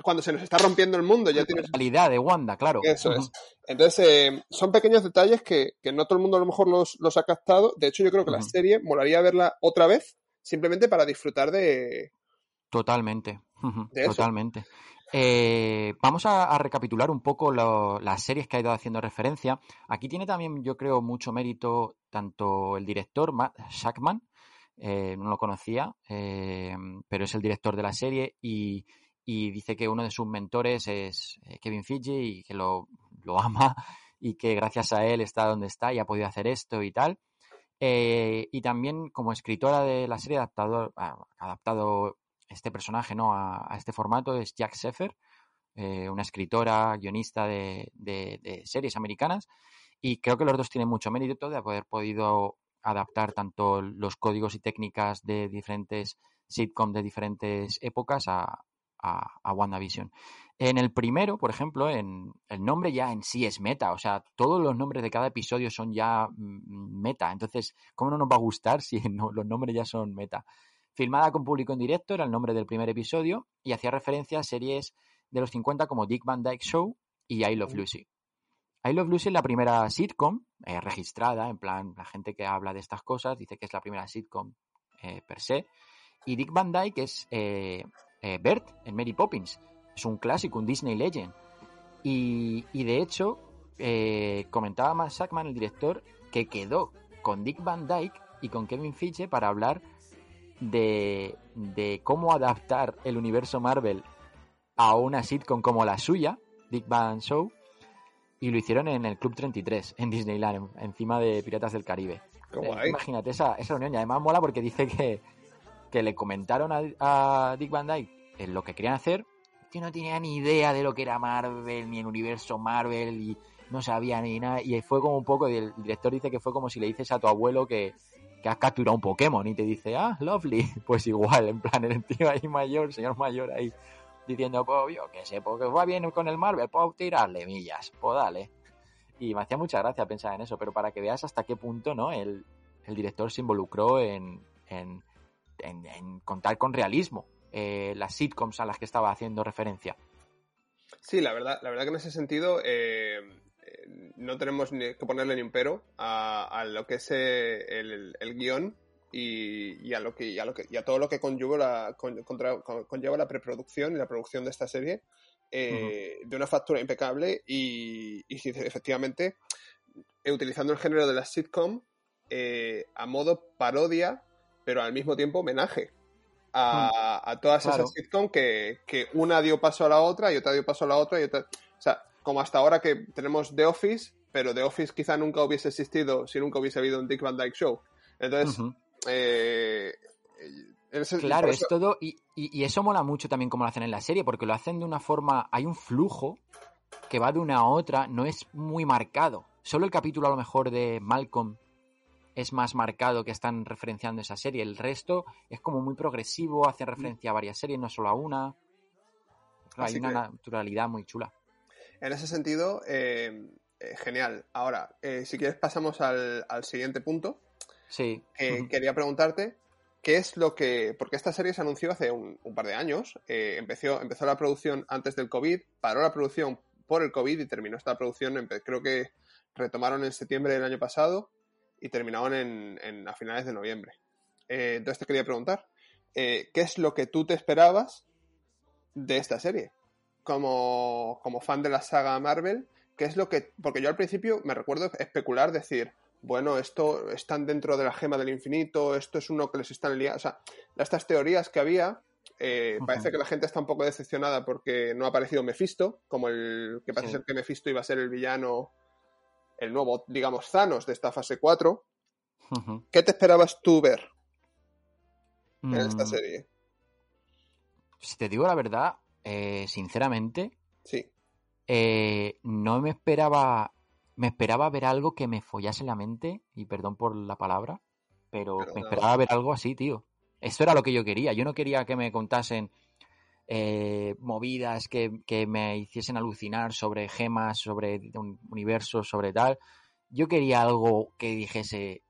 cuando se nos está rompiendo el mundo, ya La tienes realidad de Wanda, claro. eso es. Entonces, eh, son pequeños detalles que, que no todo el mundo a lo mejor los, los ha captado. De hecho, yo creo que la serie molaría verla otra vez, simplemente para disfrutar de... Totalmente, totalmente. Eh, vamos a, a recapitular un poco lo- las series que ha ido haciendo referencia. Aquí tiene también, yo creo, mucho mérito tanto el director, Matt Shackman, eh, no lo conocía, eh, pero es el director de la serie y, y dice que uno de sus mentores es Kevin Feige y que lo, lo ama y que gracias a él está donde está y ha podido hacer esto y tal. Y también como escritora de la serie adaptado, adaptado este personaje ¿no? a, este formato es Jack Seffer, eh, una escritora, guionista de, series americanas. Y creo que los dos tienen mucho mérito de haber podido adaptar tanto los códigos y técnicas de diferentes sitcoms de diferentes épocas a, a, a WandaVision. En el primero, por ejemplo, en el nombre ya en sí es meta, o sea, todos los nombres de cada episodio son ya mm, meta. Entonces, ¿cómo no nos va a gustar si no, los nombres ya son meta? Filmada con público en directo era el nombre del primer episodio y hacía referencia a series de los 50 como Dick Van Dyke Show y I Love Lucy. I Love Lucy es la primera sitcom eh, registrada, en plan, la gente que habla de estas cosas dice que es la primera sitcom eh, per se. Y Dick Van Dyke es eh, Bert en Mary Poppins. Es un clásico, un Disney Legend. Y, y de hecho, comentaba Matt Sackman, el director, que quedó con Dick Van Dyke y con Kevin Feige para hablar de, de cómo adaptar el universo Marvel a una sitcom como la suya, Big Bang Show, y lo hicieron en el Club 33, en Disneyland, encima de Piratas del Caribe. Eh, imagínate esa, esa reunión, y además mola porque dice que, que le comentaron a, a Dick Van Dyke en lo que querían hacer, que no tenía ni idea de lo que era Marvel, ni el universo Marvel, y no sabía ni nada, y fue como un poco, y el director dice que fue como si le dices a tu abuelo que, que has capturado un Pokémon y te dice, ah, lovely, pues igual, en plan, el tío ahí mayor, señor mayor ahí, diciendo, pues yo qué sé, porque va bien con el Marvel, puedo tirarle millas, pues dale. Y me hacía mucha gracia pensar en eso, pero para que veas hasta qué punto, ¿no? El, el director se involucró en, en, en, en contar con realismo eh, las sitcoms a las que estaba haciendo referencia. Sí, la verdad, la verdad que en ese sentido eh, no tenemos ni que ponerle ni un pero a, a lo que es eh, el, el guion y, y, a lo que, y, a lo que, y a todo lo que conlleva la, con, contra, con, conlleva la preproducción y la producción de esta serie eh, uh -huh. de una factura impecable y, y efectivamente eh, utilizando el género de la sitcom eh, a modo parodia pero al mismo tiempo homenaje a, a todas claro. esas sitcom que, que, una dio paso a la otra y otra dio paso a la otra y otra o sea como hasta ahora que tenemos The Office pero The Office quizá nunca hubiese existido si nunca hubiese habido un Dick Van Dyke Show entonces uh -huh eh, ese, claro, es todo. Y, y, y, eso mola mucho también como lo hacen en la serie, porque lo hacen de una forma. Hay un flujo que va de una a otra, no es muy marcado. Solo el capítulo, a lo mejor, de Malcolm es más marcado que están referenciando esa serie. El resto es como muy progresivo, hacen referencia a varias series, no solo a una. Hay una naturalidad muy chula. En ese sentido, eh, eh, genial. Ahora, eh, si quieres, pasamos al, al siguiente punto Sí. Quería preguntarte qué es lo que. Porque esta serie se anunció hace un, un par de años. Empezó, empezó la producción antes del COVID, paró la producción por el COVID y terminó esta producción. Creo que retomaron en septiembre del año pasado y terminaron en, en a finales de noviembre. Entonces te quería preguntar, ¿qué es lo que tú te esperabas de esta serie? Como, como fan de la saga Marvel, ¿qué es lo que...? Porque yo al principio me recuerdo especular, decir, bueno, esto están dentro de la gema del infinito, esto es uno que les están liando. O sea, estas teorías que había, eh, uh -huh. parece que la gente está un poco decepcionada porque no ha aparecido Mephisto, como el que parece sí. ser que Mephisto iba a ser el villano, el nuevo, digamos, Thanos de esta fase 4. Uh -huh. ¿Qué te esperabas tú ver en mm. esta serie? Si te digo la verdad, eh, sinceramente, sí. Eh, no me esperaba me esperaba ver algo que me follase la mente, y perdón por la palabra, pero, pero me esperaba ver algo así, tío. Eso era lo que yo quería. Yo no quería que me contasen eh, movidas que, que, me hiciesen alucinar sobre gemas, sobre un universo, sobre tal. Yo quería algo que dijese,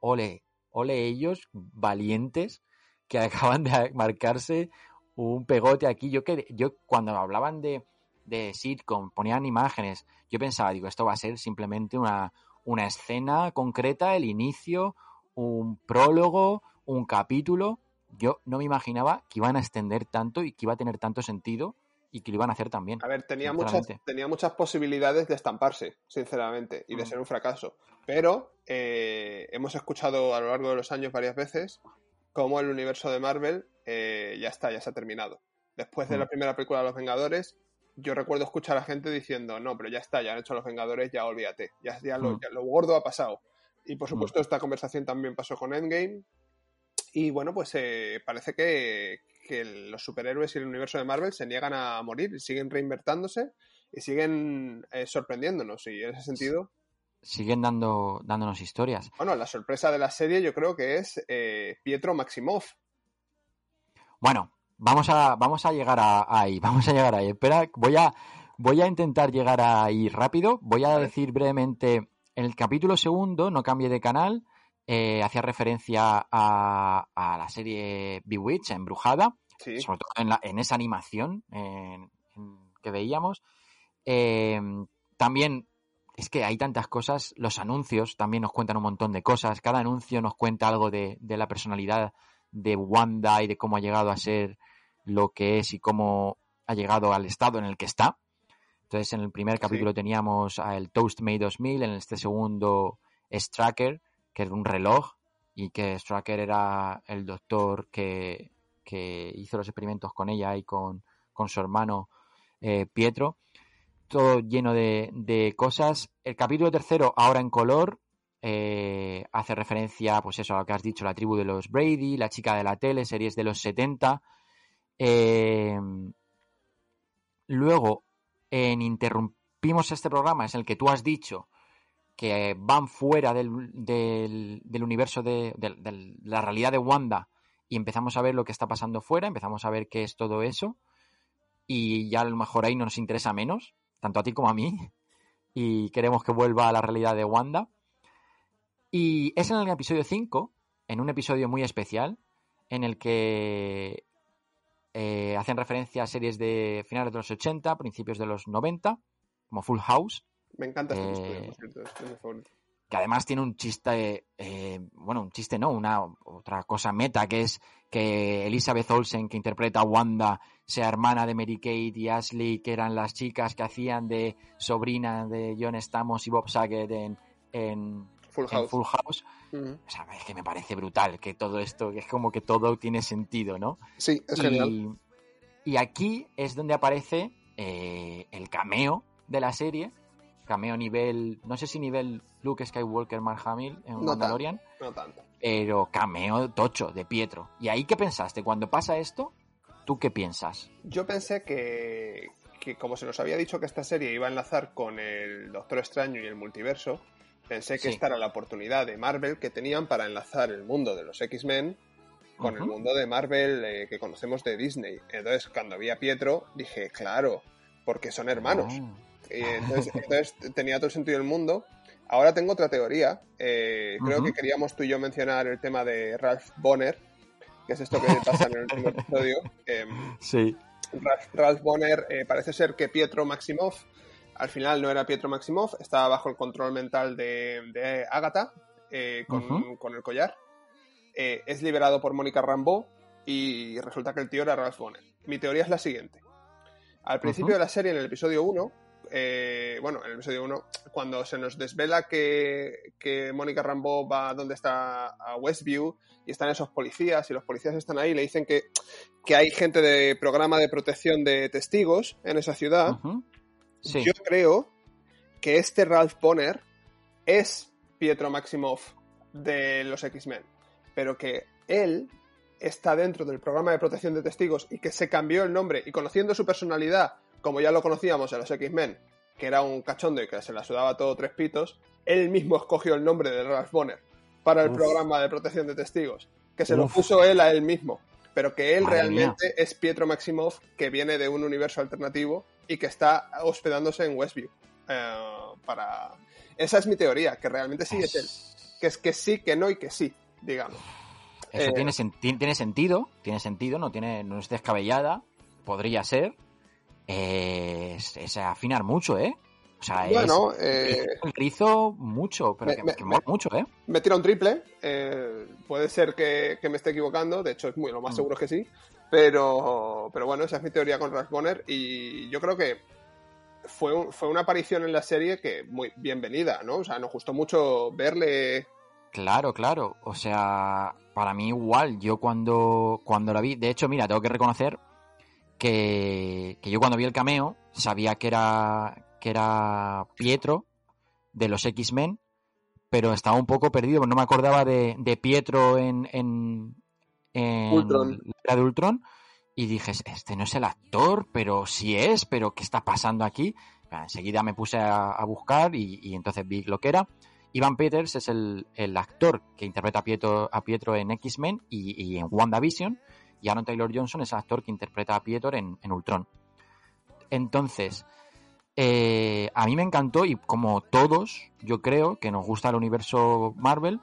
ole, ole ellos, valientes, que acaban de marcarse un pegote aquí. Yo, que, yo cuando hablaban de de sitcom, ponían imágenes, yo pensaba, digo, esto va a ser simplemente una, una escena concreta, el inicio, un prólogo, un capítulo. Yo no me imaginaba que iban a extender tanto y que iba a tener tanto sentido y que lo iban a hacer también. A ver, tenía, muchas, tenía muchas posibilidades de estamparse, sinceramente, y de mm. ser un fracaso. Pero eh, hemos escuchado a lo largo de los años varias veces cómo el universo de Marvel eh, ya está, ya se ha terminado. Después de Mm. la primera película de Los Vengadores, yo recuerdo escuchar a gente diciendo, no, pero ya está, ya han hecho Los Vengadores, ya olvídate, ya, ya, lo, Mm. ya lo gordo ha pasado. Y por Mm. supuesto esta conversación también pasó con Endgame. Y bueno, pues eh, parece que, que los superhéroes y el universo de Marvel se niegan a morir, siguen reinvertándose y siguen eh, sorprendiéndonos. Y en ese sentido, Siguen dando, dándonos historias. bueno, la sorpresa de la serie yo creo que es eh, Pietro Maximoff. Bueno, vamos a, vamos a llegar a, ahí, vamos a llegar ahí. Espera, voy a, voy a intentar llegar ahí rápido. Voy a decir brevemente, en el capítulo segundo, no cambie de canal, eh, hacía referencia a, a la serie Bewitch, Embrujada, Sí, sobre todo en, la- en esa animación en- en que veíamos. Eh, también es que hay tantas cosas, los anuncios también nos cuentan un montón de cosas, cada anuncio nos cuenta algo de, de la personalidad de Wanda y de cómo ha llegado a ser lo que es y cómo ha llegado al estado en el que está. Entonces en el primer capítulo teníamos a el Toast May 2000, en este segundo Stracker, que era un reloj y que Stracker era el doctor que, que hizo los experimentos con ella y con, con su hermano eh, Pietro. Todo lleno de, de cosas. El capítulo tercero, ahora en color, eh, hace referencia, pues eso, a lo que has dicho, la tribu de los Brady, la chica de la tele, series de los 70. Eh, luego, en Interrumpimos este programa, es el que tú has dicho que van fuera del, universo de, del- la realidad de Wanda y empezamos a ver lo que está pasando fuera, empezamos a ver qué es todo eso y ya a lo mejor ahí nos interesa menos, tanto a ti como a mí, y queremos que vuelva a la realidad de Wanda. Y es en el episodio 5, en un episodio muy especial, en el que eh, hacen referencia a series de finales de los 80, principios de los 90, como Full House, me encanta este eh, por cierto, es mi favorito. Que además tiene un chiste, eh, bueno, un chiste no, una otra cosa meta, que es que Elizabeth Olsen, que interpreta a Wanda, sea hermana de Mary Kate y Ashley, que eran las chicas que hacían de sobrina de John Stamos y Bob Saget en, en, Full en House. Full House. Ujú. O sea, es que me parece brutal que todo esto, que es como que todo tiene sentido, ¿no? Sí, es genial. Y, y aquí es donde aparece eh, el cameo de la serie. Cameo nivel, no sé si nivel Luke Skywalker Mark Hamill en No Mandalorian, No tanto. pero cameo tocho de Pietro. ¿Y ahí qué pensaste? Cuando pasa esto, ¿tú qué piensas? Yo pensé que, que como se nos había dicho que esta serie iba a enlazar con el Doctor Extraño y el multiverso, pensé que Sí. esta era la oportunidad de Marvel que tenían para enlazar el mundo de los X-Men con el mundo de Marvel eh, que conocemos de Disney. Entonces, cuando vi a Pietro, dije, claro, porque son hermanos. Oh. Y entonces, entonces tenía todo el sentido del mundo. Ahora tengo otra teoría. Eh, creo que queríamos tú y yo mencionar el tema de Ralph Bonner, que es esto que pasa en el último episodio. Em, Sí. Ralph, Ralph Bonner eh, parece ser que Pietro Maximoff al final no era Pietro Maximoff, estaba bajo el control mental de, de Agatha eh, con, el collar. Es liberado por Mónica Rambeau y resulta que el tío era Ralph Bonner. Mi teoría es la siguiente. Al principio de la serie, en el episodio 1, eh, bueno, en el episodio 1, cuando se nos desvela que, que Mónica Rambeau va donde está a Westview y están esos policías y los policías están ahí y le dicen que, que hay gente de programa de protección de testigos en esa ciudad. Sí. Yo creo que este Ralph Bonner es Pietro Maximoff de los X-Men, pero que él está dentro del programa de protección de testigos y que se cambió el nombre y conociendo su personalidad, como ya lo conocíamos en los X-Men, que era un cachondo y que se la sudaba todo tres pitos, él mismo escogió el nombre de Ralph Bonner para el Uf. programa de protección de testigos, que se lo puso él a él mismo, pero que él Madre realmente es Pietro Maximoff que viene de un universo alternativo y que está hospedándose en Westview. Eh, para... Esa es mi teoría, que realmente sí es él. Que es que sí, que no y que sí, digamos. Eso Eh, tiene, sen- tiene sentido, tiene sentido, no, tiene, no es descabellada, podría ser. Eh, es, es afinar mucho, ¿eh? O sea, Bueno, es eh, el rizo mucho, pero me- que, me- que mucho, ¿eh? me tira un triple. eh, puede ser que, que me esté equivocando, de hecho, es muy, lo más Mm. seguro es que sí. Pero, pero bueno, esa es mi teoría con Ralph Bonner y yo creo que fue, un- fue una aparición en la serie que muy bienvenida, ¿no? O sea, nos gustó mucho verle. Claro, claro. O sea, para mí igual, yo cuando, cuando la vi, de hecho, mira, tengo que reconocer que, que yo cuando vi el cameo sabía que era, que era Pietro de los X-Men, pero estaba un poco perdido, no me acordaba de, de Pietro en, en, en Ultron. la de Ultron. Y dije, este no es el actor, pero sí es, pero ¿qué está pasando aquí? Enseguida me puse a, a buscar y, y entonces vi lo que era. Ivan Peters es el, el actor que interpreta a Pietro, a Pietro en X-Men y, y en WandaVision. Y Aaron Taylor Johnson es el actor que interpreta a Pietro en, en Ultron. Entonces, eh, a mí me encantó y como todos, yo creo que nos gusta el universo Marvel,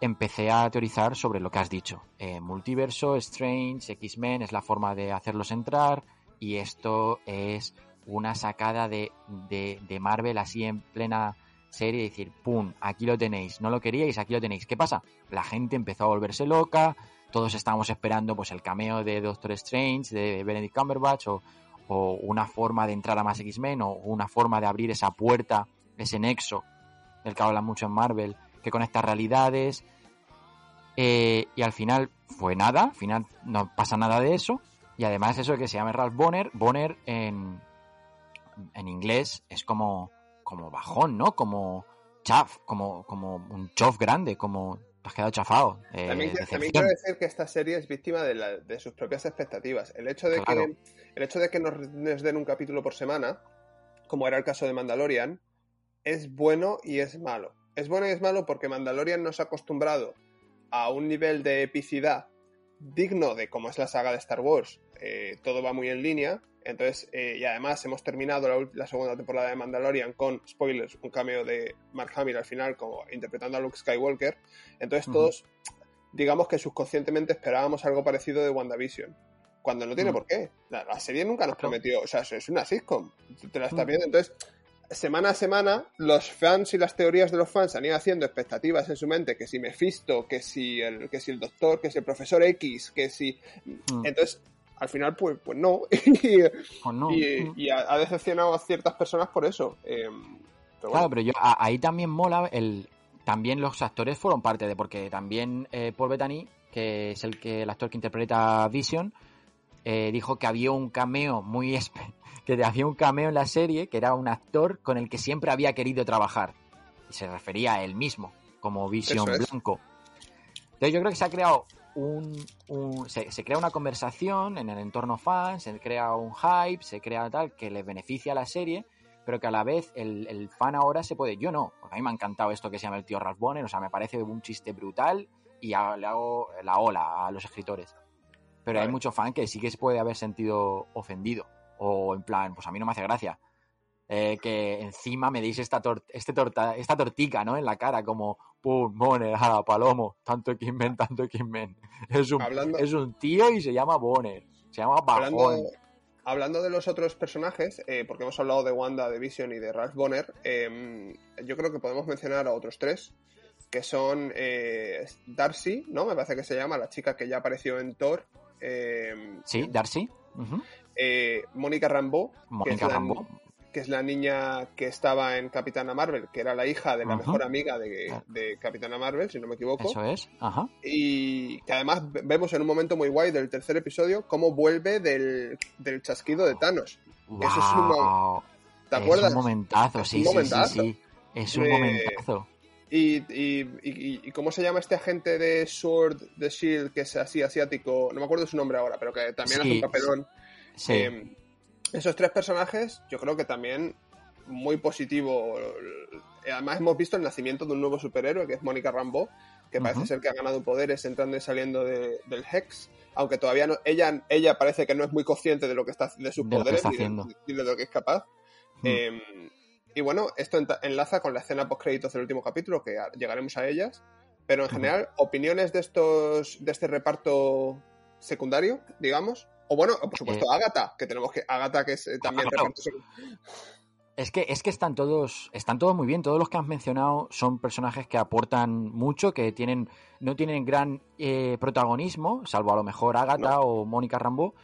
empecé a teorizar sobre lo que has dicho. Eh, multiverso, Strange, X-Men es la forma de hacerlos entrar y esto es una sacada de, de, de Marvel así en plena serie decir, ¡pum! Aquí lo tenéis, no lo queríais, aquí lo tenéis. ¿Qué pasa? La gente empezó a volverse loca, todos estábamos esperando pues el cameo de Doctor Strange, de Benedict Cumberbatch o, o una forma de entrar a más X-Men o una forma de abrir esa puerta, ese nexo del que hablan mucho en Marvel, que conecta realidades. Eh, y al final fue nada, al final no pasa nada de eso. Y además eso de que se llame Ralph Bonner, Bonner en, en inglés es como, como bajón, ¿no? Como chaf, como, como un chof grande, como has quedado chafado. eh, También, quiero decir que esta serie es víctima de, la- de sus propias expectativas. El hecho de Claro. que el hecho de que nos, nos den un capítulo por semana, como era el caso de Mandalorian, es bueno y es malo. Es bueno y es malo porque Mandalorian nos ha acostumbrado a un nivel de epicidad digno de como es la saga de Star Wars. Eh, todo va muy en línea. Entonces, eh, y además hemos terminado la, segunda temporada de Mandalorian con, spoilers, un cameo de Mark Hamill al final, como interpretando a Luke Skywalker. Entonces, todos, digamos que subconscientemente esperábamos algo parecido de WandaVision. Cuando no tiene Mm. por qué. La, la serie nunca nos prometió. O sea, es- una sitcom. Te la estás Mm. viendo. Entonces, semana a semana, los fans y las teorías de los fans han ido haciendo expectativas en su mente, que si Mephisto, que si el, que si el Doctor, que si el Profesor X, que si... Mm, Entonces, al final, pues, pues no. y pues no, y- mm. y ha, ha decepcionado a ciertas personas por eso. Eh, pero Claro, pero yo a- ahí también mola el también los actores fueron parte de porque también eh, Paul Bettany, que es el que el actor que interpreta Vision, eh, dijo que había un cameo muy espe- que había un cameo en la serie que era un actor con el que siempre había querido trabajar y se refería a él mismo como Vision es. blanco. Entonces yo creo que se ha creado un, un- se, se crea una conversación en el entorno fan, se crea un hype, se crea tal que le beneficia a la serie, pero que a la vez el, el fan ahora se puede. Yo no, porque a mí me ha encantado esto que se llama el tío Ralph Bonner, o sea, me parece un chiste brutal y a- le hago la ola a los escritores. Pero hay mucho fan que sí que se puede haber sentido ofendido, o en plan, pues a mí no me hace gracia. eh, que encima me deis esta, tor- este torta, esta tortica, ¿no? En la cara, como, pum, Bonner, jala, palomo, tanto X-Men, tanto X-Men. Es un, Hablando- es un tío y se llama Bonner. Se llama Bajón. hablando, hablando de los otros personajes, eh, porque hemos hablado de Wanda, de Vision y de Ralph Bonner, eh, yo creo que podemos mencionar a otros tres, que son eh, Darcy, ¿no? Me parece que se llama, la chica que ya apareció en Thor. eh, Sí, Darcy. Eh, Mónica Rambeau, que es, la, que es la niña que estaba en Capitana Marvel, que era la hija de la mejor amiga de, Capitana Marvel, si no me equivoco. Eso es. Ajá. Y que además ve- vemos en un momento muy guay del tercer episodio cómo vuelve del, del chasquido de Thanos. Eso es un. ¿Te Es acuerdas? un momentazo, Es sí, un sí, momentazo. sí, sí. Es un Eh, momentazo. Y, y, y- y cómo se llama este agente de Sword, de Shield, que es así asiático, no me acuerdo su nombre ahora, pero que también hace Sí, un papelón. Sí. Eh, esos tres personajes, yo creo que también muy positivo. Además, hemos visto el nacimiento de un nuevo superhéroe, que es Mónica Rambeau, que parece ser que ha ganado poderes entrando y saliendo de- del Hex. Aunque todavía no. Ella, ella parece que no es muy consciente de lo que está de sus De poderes ni de- lo que es capaz. Hmm. Eh, y bueno, esto enlaza con la escena post créditos del último capítulo, que llegaremos a ellas. Pero en general, opiniones de estos de este reparto secundario, digamos. O bueno, por supuesto, Agatha, que tenemos que. Agatha, que es eh, también claro. Es que, es que están todos, están todos muy bien. Todos los que has mencionado son personajes que aportan mucho, que tienen, no tienen gran eh, protagonismo, salvo a lo mejor Agatha o Mónica Rambeau,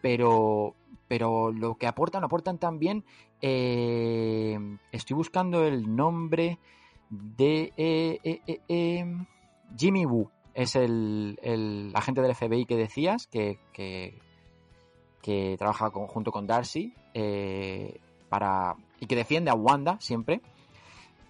pero, pero lo que aportan, aportan también. eh, estoy buscando el nombre de Jimmy Woo. Es el, el agente del FBI que decías, que, que, que trabaja con- junto con Darcy eh, para y que defiende a Wanda siempre.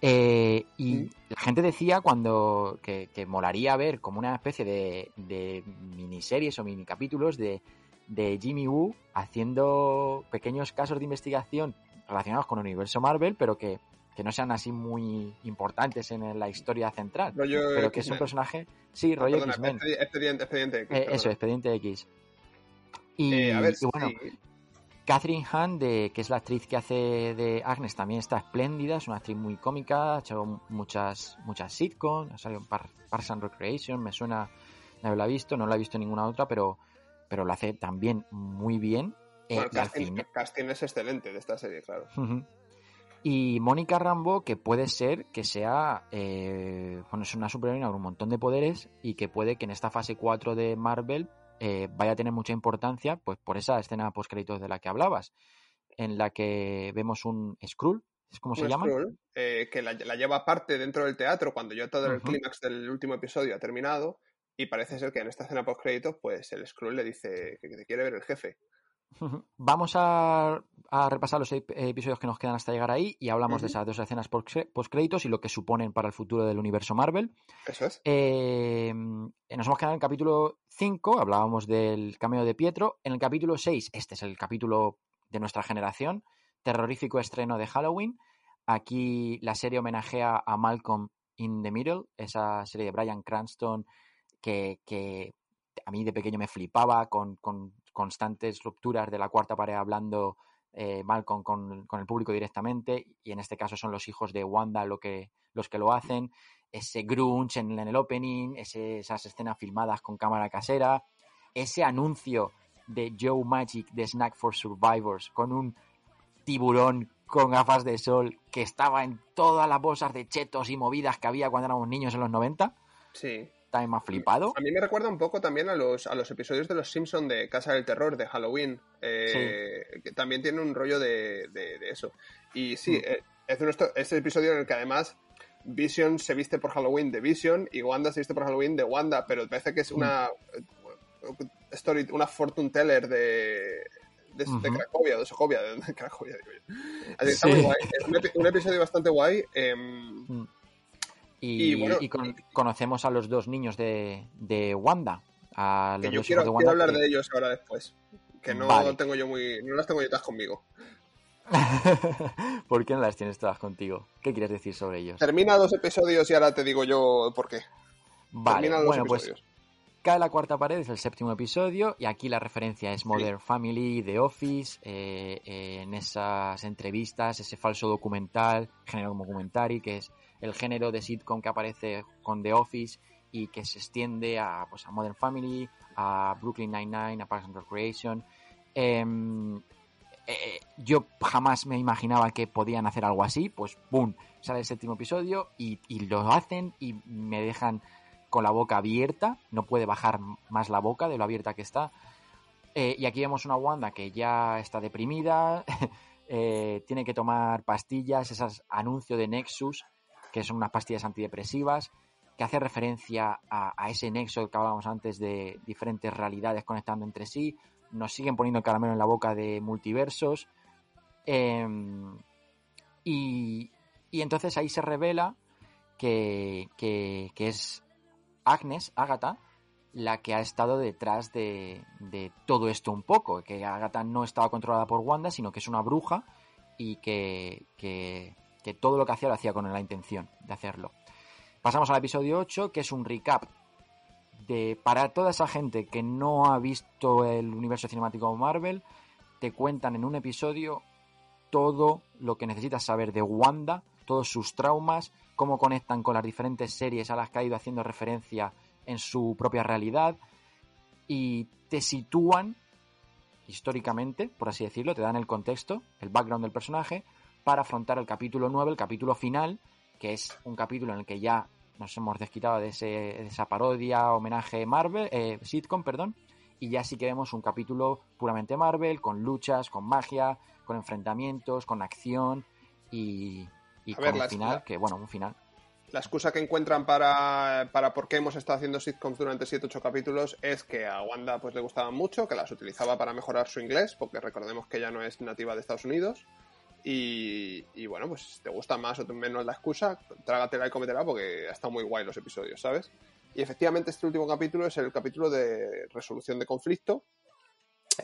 Eh, y la gente decía cuando que, que molaría ver como una especie de, de miniseries o mini capítulos de, de Jimmy Woo haciendo pequeños casos de investigación relacionados con el universo Marvel, pero que, que no sean así muy importantes en la historia central. Rollo pero que es un personaje, sí, Ah, rollo perdona, X-Men. expedi- Expediente, expediente. X, Eh, eso, Expediente X. Y, Eh, a ver, y bueno, sí. Catherine Hahn, de, que es la actriz que hace de Agnes, también está espléndida, es una actriz muy cómica, ha hecho muchas, muchas sitcoms, ha salido en Par- Parks and Recreation, me suena de haberla visto, no la he visto en ninguna otra, pero, pero la hace también muy bien. Eh, el al casting, fin- el casting es excelente de esta serie, claro. Y Mónica Rambo, que puede ser que sea, eh, bueno, es una superheroína con un montón de poderes y que puede que en esta fase 4 de Marvel eh, vaya a tener mucha importancia, pues por esa escena post créditos de la que hablabas, en la que vemos un Skrull, ¿es como se llama? Skrull, eh, que la, la lleva aparte dentro del teatro cuando ya todo el clímax del último episodio ha terminado y parece ser que en esta escena post créditos pues el Skrull le dice que te quiere ver el jefe. Vamos a, a repasar los ep- episodios que nos quedan hasta llegar ahí y hablamos de esas dos escenas post créditos y lo que suponen para el futuro del universo Marvel. Eso es. Eh, nos hemos quedado en el capítulo 5, hablábamos del cameo de Pietro. En el capítulo 6, este es el capítulo de nuestra generación, terrorífico estreno de Halloween. Aquí la serie homenajea a Malcolm in the Middle, esa serie de Brian Cranston que, que a mí de pequeño me flipaba con, con constantes rupturas de la cuarta pared hablando eh, con, con el público directamente y en este caso son los hijos de Wanda lo que, los que lo hacen ese grunge en, en el opening, ese- esas escenas filmadas con cámara casera, ese anuncio de Joe Magic de Snack for Survivors con un tiburón con gafas de sol que estaba en todas las bolsas de chetos y movidas que había cuando éramos niños en los 90. Sí. Me ha flipado. A mí me recuerda un poco también a los, a los episodios de Los Simpson de Casa del Terror, de Halloween, eh, que también tiene un rollo de, de- de eso. Y sí, Mm. eh, es, esto- es el episodio en el que además Vision se viste por Halloween de Vision y Wanda se viste por Halloween de Wanda, pero parece que es una eh, story, una fortune teller de, de, de. Cracovia, de de Cracovia, digo yo. Así que está Sí. muy guay. Es un, un episodio bastante guay. em, Mm. Y, Y bueno, y con- conocemos a los dos niños de, de Wanda. A los que yo dos quiero, de quiero Wanda. hablar que- de ellos ahora después. Que no Vale. tengo yo muy. No las tengo yo todas conmigo. ¿Por qué no las tienes todas contigo? ¿Qué quieres decir sobre ellos? Termina dos episodios y ahora te digo yo por qué. Vale, Termina los bueno, pues episodios. Cae la cuarta pared, es el séptimo episodio, y aquí la referencia es Modern Family, The Office, eh, eh, en esas entrevistas, ese falso documental, género como documentary, que es el género de sitcom que aparece con The Office y que se extiende a, pues, a Modern Family, a Brooklyn Nine-Nine, a Parks and Recreation. Em, eh, yo jamás me imaginaba que podían hacer algo así, pues ¡boom! Sale el séptimo episodio y, lo hacen y me dejan con la boca abierta, no puede bajar más la boca de lo abierta que está. Eh, y aquí vemos una Wanda que ya está deprimida, eh, tiene que tomar pastillas, esos anuncios de Nexus, que son unas pastillas antidepresivas, que hace referencia a, ese nexo que hablábamos antes de diferentes realidades conectando entre sí. Nos siguen poniendo el caramelo en la boca de multiversos. Em, y, y entonces ahí se revela que, que, es Agnes, Agatha, la que ha estado detrás de, de todo esto un poco. Que Agatha no estaba controlada por Wanda, sino que es una bruja y que, que todo lo que hacía lo hacía con la intención de hacerlo. Pasamos al episodio 8, que es un recap de para toda esa gente que no ha visto el universo cinemático Marvel, te cuentan en un episodio todo lo que necesitas saber de Wanda, todos sus traumas, cómo conectan con las diferentes series a las que ha ido haciendo referencia en su propia realidad y te sitúan históricamente, por así decirlo, te dan el contexto, el background del personaje para afrontar el capítulo 9, el capítulo final, que es un capítulo en el que ya nos hemos desquitado de, ese, de esa parodia, homenaje Marvel, eh, sitcom, perdón, y ya sí que vemos un capítulo puramente Marvel, con luchas, con magia, con enfrentamientos, con acción y, y con ver, las- final, la- que bueno, un final. la excusa que encuentran para, para por qué hemos estado haciendo sitcoms durante 7-8 capítulos es que a Wanda pues le gustaban mucho, que las utilizaba para mejorar su inglés, porque recordemos que ella no es nativa de Estados Unidos. Y, y bueno, pues si te gusta más o menos la excusa, trágatela y cómetela porque está muy guay los episodios, ¿sabes? Y efectivamente este último capítulo es el capítulo de resolución de conflicto,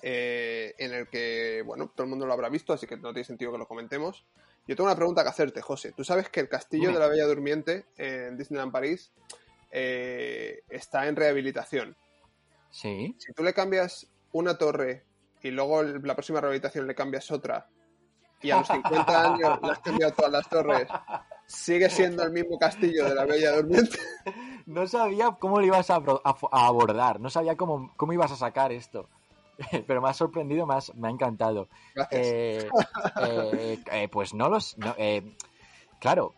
eh, en el que, bueno, todo el mundo lo habrá visto, así que no tiene sentido que lo comentemos. Yo tengo una pregunta que hacerte, José. Tú sabes que el castillo de la Bella Durmiente en Disneyland París eh, está en rehabilitación. Sí. Si tú le cambias una torre y luego la próxima rehabilitación le cambias otra y a los 50 años le has cambiado todas las torres, sigue siendo el mismo castillo de la Bella Durmiente. No sabía cómo lo ibas a, abordar, no sabía cómo, cómo ibas a sacar esto. Pero me ha sorprendido, me, has- me ha encantado. Eh, eh, eh, pues no los. no, eh, claro,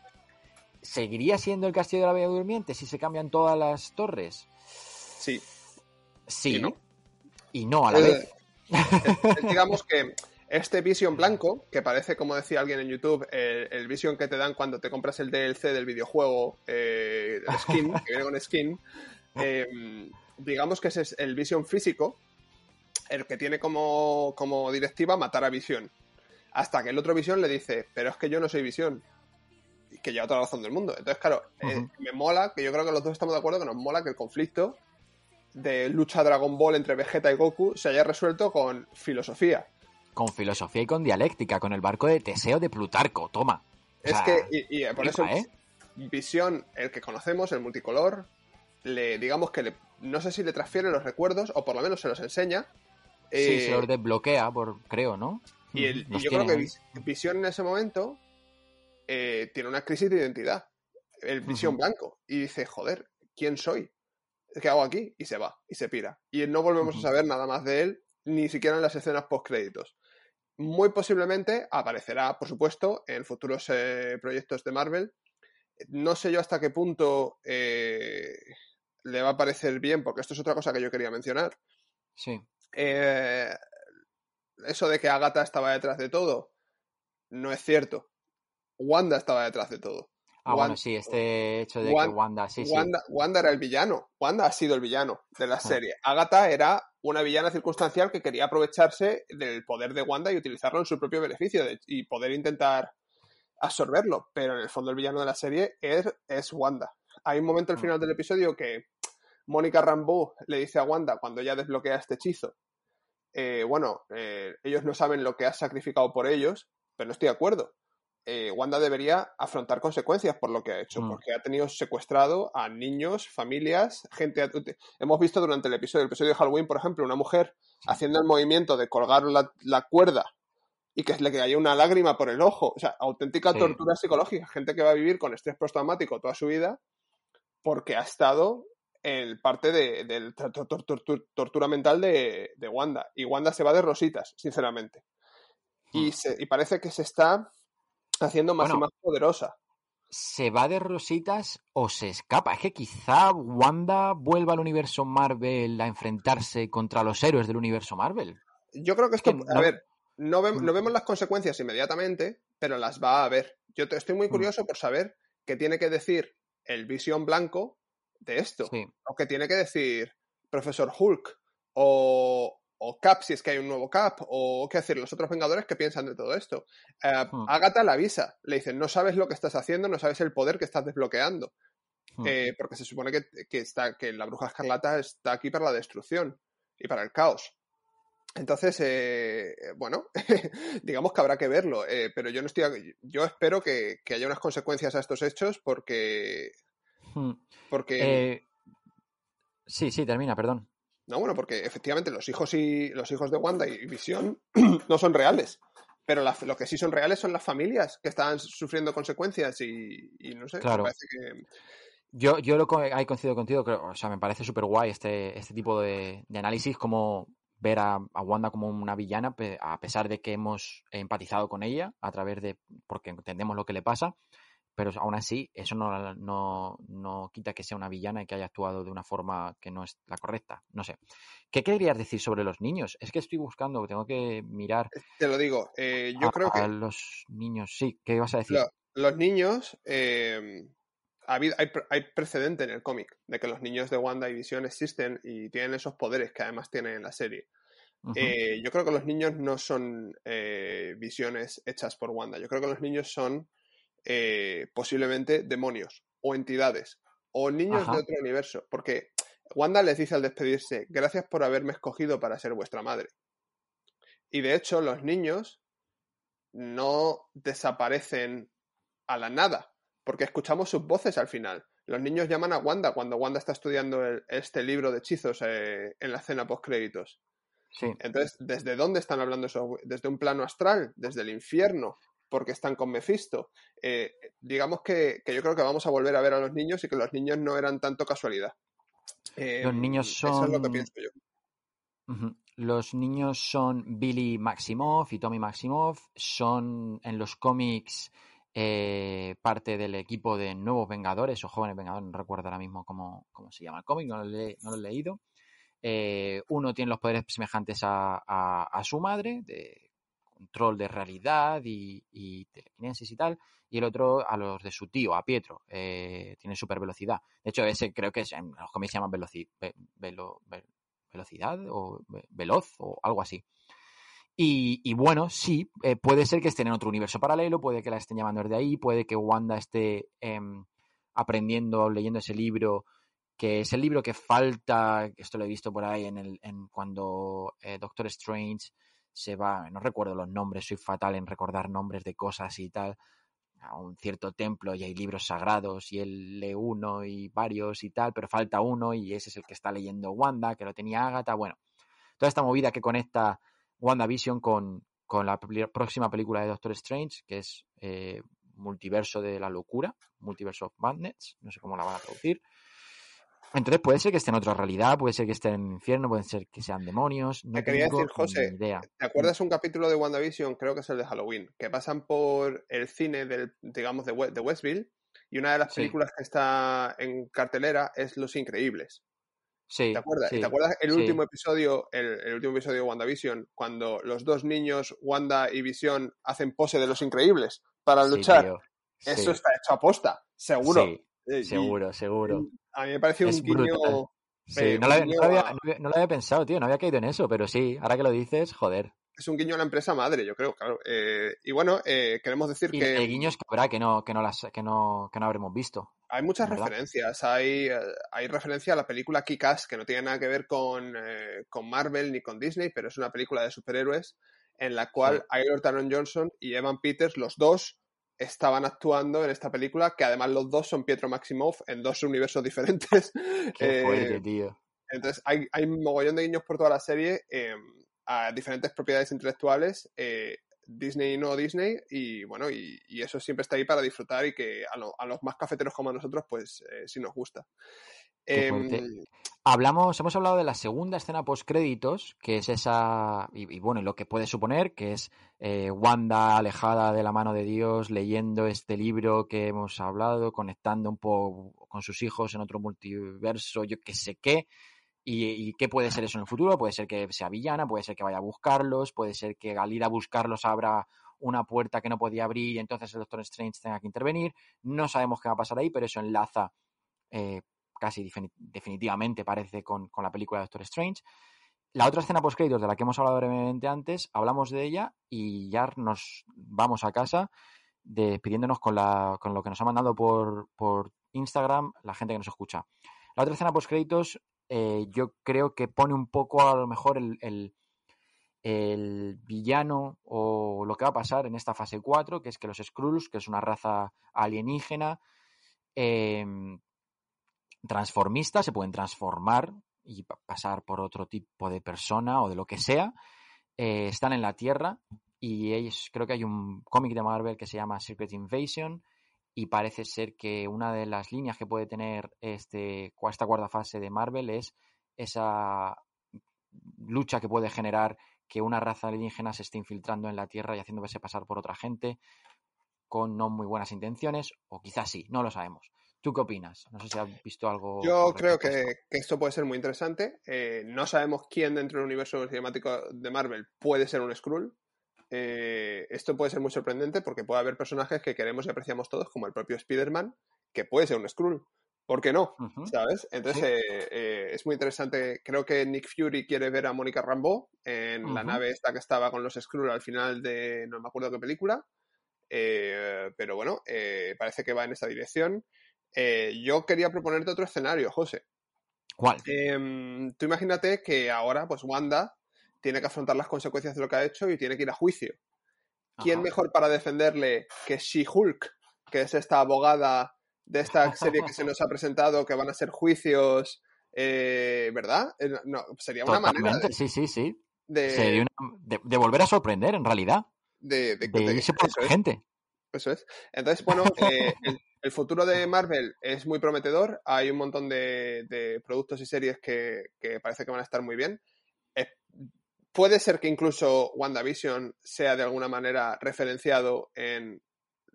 ¿seguiría siendo el castillo de la Bella Durmiente si se cambian todas las torres? Sí. Sí. ¿Y no? Y no a la vez. digamos que este Vision blanco, que parece, como decía alguien en YouTube, el, el Vision que te dan cuando te compras el DLC del videojuego, eh, el skin, que viene con skin, eh, digamos que ese es el Vision físico, el que tiene como, como directiva matar a Vision. Hasta que el otro Vision le dice, pero es que yo no soy Vision. Y que lleva toda la razón del mundo. Entonces, claro, eh, me mola, que yo creo que los dos estamos de acuerdo que nos mola que el conflicto de lucha Dragon Ball entre Vegeta y Goku se haya resuelto con filosofía. Con filosofía y con dialéctica, con el barco de Teseo de Plutarco, toma. O Es sea, que, y, y por eso, ¿eh? Visión, el que conocemos, el multicolor, le digamos que le, no sé si le transfiere los recuerdos, o por lo menos se los enseña. Sí, eh, se los desbloquea, por, creo, ¿no? y, el- y Los yo creo que Visión en ese momento eh, tiene una crisis de identidad. El Visión blanco. Y dice, joder, ¿quién soy? ¿Qué hago aquí? Y se va, y se pira. Y no volvemos a saber nada más de él, ni siquiera en las escenas post-créditos. Muy posiblemente aparecerá, por supuesto, en futuros eh, proyectos de Marvel. No sé yo hasta qué punto eh, le va a parecer bien, porque esto es otra cosa que yo quería mencionar. Sí. Eh, eso de que Agatha estaba detrás de todo, no es cierto. Wanda estaba detrás de todo. Ah, Wan- bueno, sí, este hecho de Wan- que Wanda, sí, sí. Wanda, Wanda era el villano. Wanda ha sido el villano de la Ah. serie. Agatha era una villana circunstancial que quería aprovecharse del poder de Wanda y utilizarlo en su propio beneficio de- y poder intentar absorberlo. Pero en el fondo el villano de la serie es, es Wanda. Hay un momento al Mm. final del episodio que Mónica Rambeau le dice a Wanda cuando ella desbloquea este hechizo. eh, bueno, eh, ellos no saben lo que has sacrificado por ellos, pero no estoy de acuerdo. Eh, Wanda debería afrontar consecuencias por lo que ha hecho, Mm. porque ha tenido secuestrado a niños, familias, gente. Hemos visto durante el episodio, el episodio de Halloween, por ejemplo, una mujer haciendo el movimiento de colgar la, la cuerda y que le cayó una lágrima por el ojo. O sea, auténtica Sí. tortura psicológica. Gente que va a vivir con estrés postraumático toda su vida porque ha estado en parte de, de tor- tor- tor- tor- tortura mental de, de Wanda. Y Wanda se va de rositas, sinceramente. Y, Mm. se- y parece que se está haciendo más y más poderosa. ¿Se va de rositas o se escapa? Es que quizá Wanda vuelva al universo Marvel a enfrentarse contra los héroes del universo Marvel. Yo creo que esto, que a no- ver, no, Mm. no vemos las consecuencias inmediatamente, pero las va a ver. Yo te- estoy muy Mm. curioso por saber qué tiene que decir el Visión Blanco de esto. Sí. O qué tiene que decir Profesor Hulk o, o Cap, si es que hay un nuevo Cap, o qué decir los otros Vengadores que piensan de todo esto. Eh, Hmm. Agatha la avisa, le dicen, no sabes lo que estás haciendo, no sabes el poder que estás desbloqueando. Hmm. Eh, porque se supone que, que está, que la bruja escarlata está aquí para la destrucción y para el caos. Entonces, eh, bueno, digamos que habrá que verlo, eh, pero yo no estoy, yo espero que, que haya unas consecuencias a estos hechos porque, Hmm. porque sí, sí, termina, perdón. No, bueno, porque efectivamente los hijos y los hijos de Wanda y Visión no son reales, pero la- lo que sí son reales son las familias que están sufriendo consecuencias y, y no sé, me Claro. parece que Yo, yo lo ahí coincido contigo, creo, o sea, me parece súper guay este, este tipo de, de análisis, como ver a, a Wanda como una villana, a pesar de que hemos empatizado con ella a través de, porque entendemos lo que le pasa, pero aún así eso no, no, no quita que sea una villana y que haya actuado de una forma que no es la correcta. No sé. ¿Qué querías decir sobre los niños? Es que estoy buscando, tengo que mirar te lo digo, eh, yo a, creo que a los niños. Sí, ¿qué ibas a decir? Lo- los niños, eh, ha habido- hay, hay precedente en el cómic de que los niños de Wanda y Visión existen y tienen esos poderes que además tienen en la serie. Eh, yo creo que los niños no son visiones hechas por Wanda. Yo creo que los niños son eh, posiblemente demonios o entidades o niños Ajá. de otro universo. Porque Wanda les dice al despedirse, gracias por haberme escogido para ser vuestra madre. Y de hecho, los niños no desaparecen a la nada, porque escuchamos sus voces al final. Los niños llaman a Wanda cuando Wanda está estudiando el- este libro de hechizos eh, en la escena post créditos. Sí. Entonces, ¿desde dónde están hablando eso? ¿Desde un plano astral? ¿Desde el infierno? Porque están con Mephisto. Eh, digamos que, que yo creo que vamos a volver a ver a los niños y que los niños no eran tanto casualidad. Eh, Los niños Eso es lo que son- pienso yo. Los niños son Billy Maximoff y Tommy Maximoff. Son en los cómics eh, parte del equipo de Nuevos Vengadores o Jóvenes Vengadores. No recuerdo ahora mismo cómo, cómo se llama el cómic, no lo, he, no lo he leído. Uno tiene los poderes semejantes a, a- a su madre, de control de realidad y, telequinesis y tal. Y el otro a los de su tío, a Pietro. eh, tiene super velocidad. De hecho, ese creo que es, en los cómics se llama velo- ve- velocidad o ve- veloz o algo así. Y, bueno, sí, eh, puede ser que estén en otro universo paralelo, puede que la estén llamando desde ahí, puede que Wanda esté em, aprendiendo, leyendo ese libro, que es el libro que falta, esto lo he visto por ahí en el, en cuando eh, Doctor Strange se va, no recuerdo los nombres, soy fatal en recordar nombres de cosas y tal, a un cierto templo y hay libros sagrados y él lee uno y varios y tal, pero falta uno y ese es el que está leyendo Wanda, que lo tenía Agatha, bueno, toda esta movida que conecta WandaVision con, con la próxima película de Doctor Strange, que es eh, Multiverso de la Locura, Multiverse of Madness, no sé cómo la van a traducir. Entonces puede ser que esté en otra realidad, puede ser que esté en el infierno, puede ser que sean demonios, no Te quería decir, José, idea. ¿Te acuerdas un capítulo de WandaVision? Creo que es el de Halloween, que pasan por el cine del, digamos, de, de Westville y una de las Sí. películas que está en cartelera es Los Increíbles. Sí, ¿Te acuerdas? ¿Y sí, te acuerdas el sí. último episodio, el, el último episodio de WandaVision, cuando los dos niños, Wanda y Visión, hacen pose de Los Increíbles para Sí, luchar? Eso está hecho a posta, seguro. Sí, Eh, y seguro, seguro. A mí me pareció Es un guiño... Sí, no lo, había, no lo había- a- no había- no lo había pensado, tío, no había caído en eso, pero sí, ahora que lo dices, joder. es un guiño a la empresa madre, yo creo, claro. Eh, y bueno, eh, queremos decir Y que... el guiños que habrá que no, que no las, que no, que no habremos visto. Hay muchas ¿verdad? referencias. Hay, hay referencia a la película Kick-Ass, que no tiene nada que ver con, eh, con Marvel ni con Disney, pero es una película de superhéroes en la cual Aylor Taron Johnson y Evan Peters, los dos, estaban actuando en esta película, que además los dos son Pietro Maximoff en dos universos diferentes. Qué Eh, fuerte, tío. entonces, hay, hay un mogollón de guiños por toda la serie eh, a diferentes propiedades intelectuales, eh, Disney y no Disney, y bueno, y, y eso siempre está ahí para disfrutar y que a, lo- a los más cafeteros como a nosotros, pues eh, sí nos gusta. Em. Hablamos, hemos hablado de la segunda escena post créditos, que es esa, y, y bueno, y lo que puede suponer, que es eh, Wanda alejada de la mano de Dios, leyendo este libro que hemos hablado, conectando un poco con sus hijos en otro multiverso, yo qué sé qué. ¿Y, y qué puede ser eso en el futuro? Puede ser que sea villana, puede ser que vaya a buscarlos, puede ser que al ir a buscarlos abra una puerta que no podía abrir y entonces el Doctor Strange tenga que intervenir. No sabemos qué va a pasar ahí, pero eso enlaza eh, casi defini- definitivamente parece con, con la película de Doctor Strange. La otra escena post créditos de la que hemos hablado brevemente antes, hablamos de ella y ya nos vamos a casa despidiéndonos con, la, con lo que nos ha mandado por, por Instagram la gente que nos escucha. La otra escena post créditos eh, yo creo que pone un poco a lo mejor el, el, el villano o lo que va a pasar en esta fase 4, que es que los Skrulls, que es una raza alienígena, eh, transformistas, se pueden transformar y pa- pasar por otro tipo de persona o de lo que sea, eh, están en la Tierra y ellos, creo que hay un cómic de Marvel que se llama Secret Invasion y parece ser que una de las líneas que puede tener este, esta cuarta fase de Marvel es esa lucha que puede generar que una raza alienígena se esté infiltrando en la Tierra y haciéndose pasar por otra gente con no muy buenas intenciones, o quizás sí, no lo sabemos. ¿Tú qué opinas? No sé si has visto algo. Yo creo que, esto. que esto puede ser muy interesante. Eh, no sabemos quién dentro del universo cinemático de Marvel puede ser un Skrull. Eh, esto puede ser muy sorprendente porque puede haber personajes que queremos y apreciamos todos, como el propio Spider-Man, que puede ser un Skrull. ¿Por qué no? ¿Sabes? Entonces Sí. eh, es muy interesante. Creo que Nick Fury quiere ver a Mónica Rambeau en la nave esta que estaba con los Skrull al final de no me acuerdo qué película. Pero bueno, parece que va en esa dirección. Eh, yo quería proponerte otro escenario, José. ¿Cuál? Em, tú imagínate que ahora, pues Wanda tiene que afrontar las consecuencias de lo que ha hecho y tiene que ir a juicio. ¿Quién Ajá. mejor para defenderle que She-Hulk, que es esta abogada de esta serie que se nos ha presentado, que van a ser juicios, eh, ¿verdad? Eh, no, sería una manera Totalmente, sí, sí, sí. de, Sería una- de, de volver a sorprender, en realidad. de- de- De de- irse por eso la es, gente. eso es. Entonces, bueno, eh, el, el futuro de Marvel es muy prometedor. Hay un montón de, de productos y series que, que parece que van a estar muy bien. Eh, puede ser que incluso WandaVision sea de alguna manera referenciado en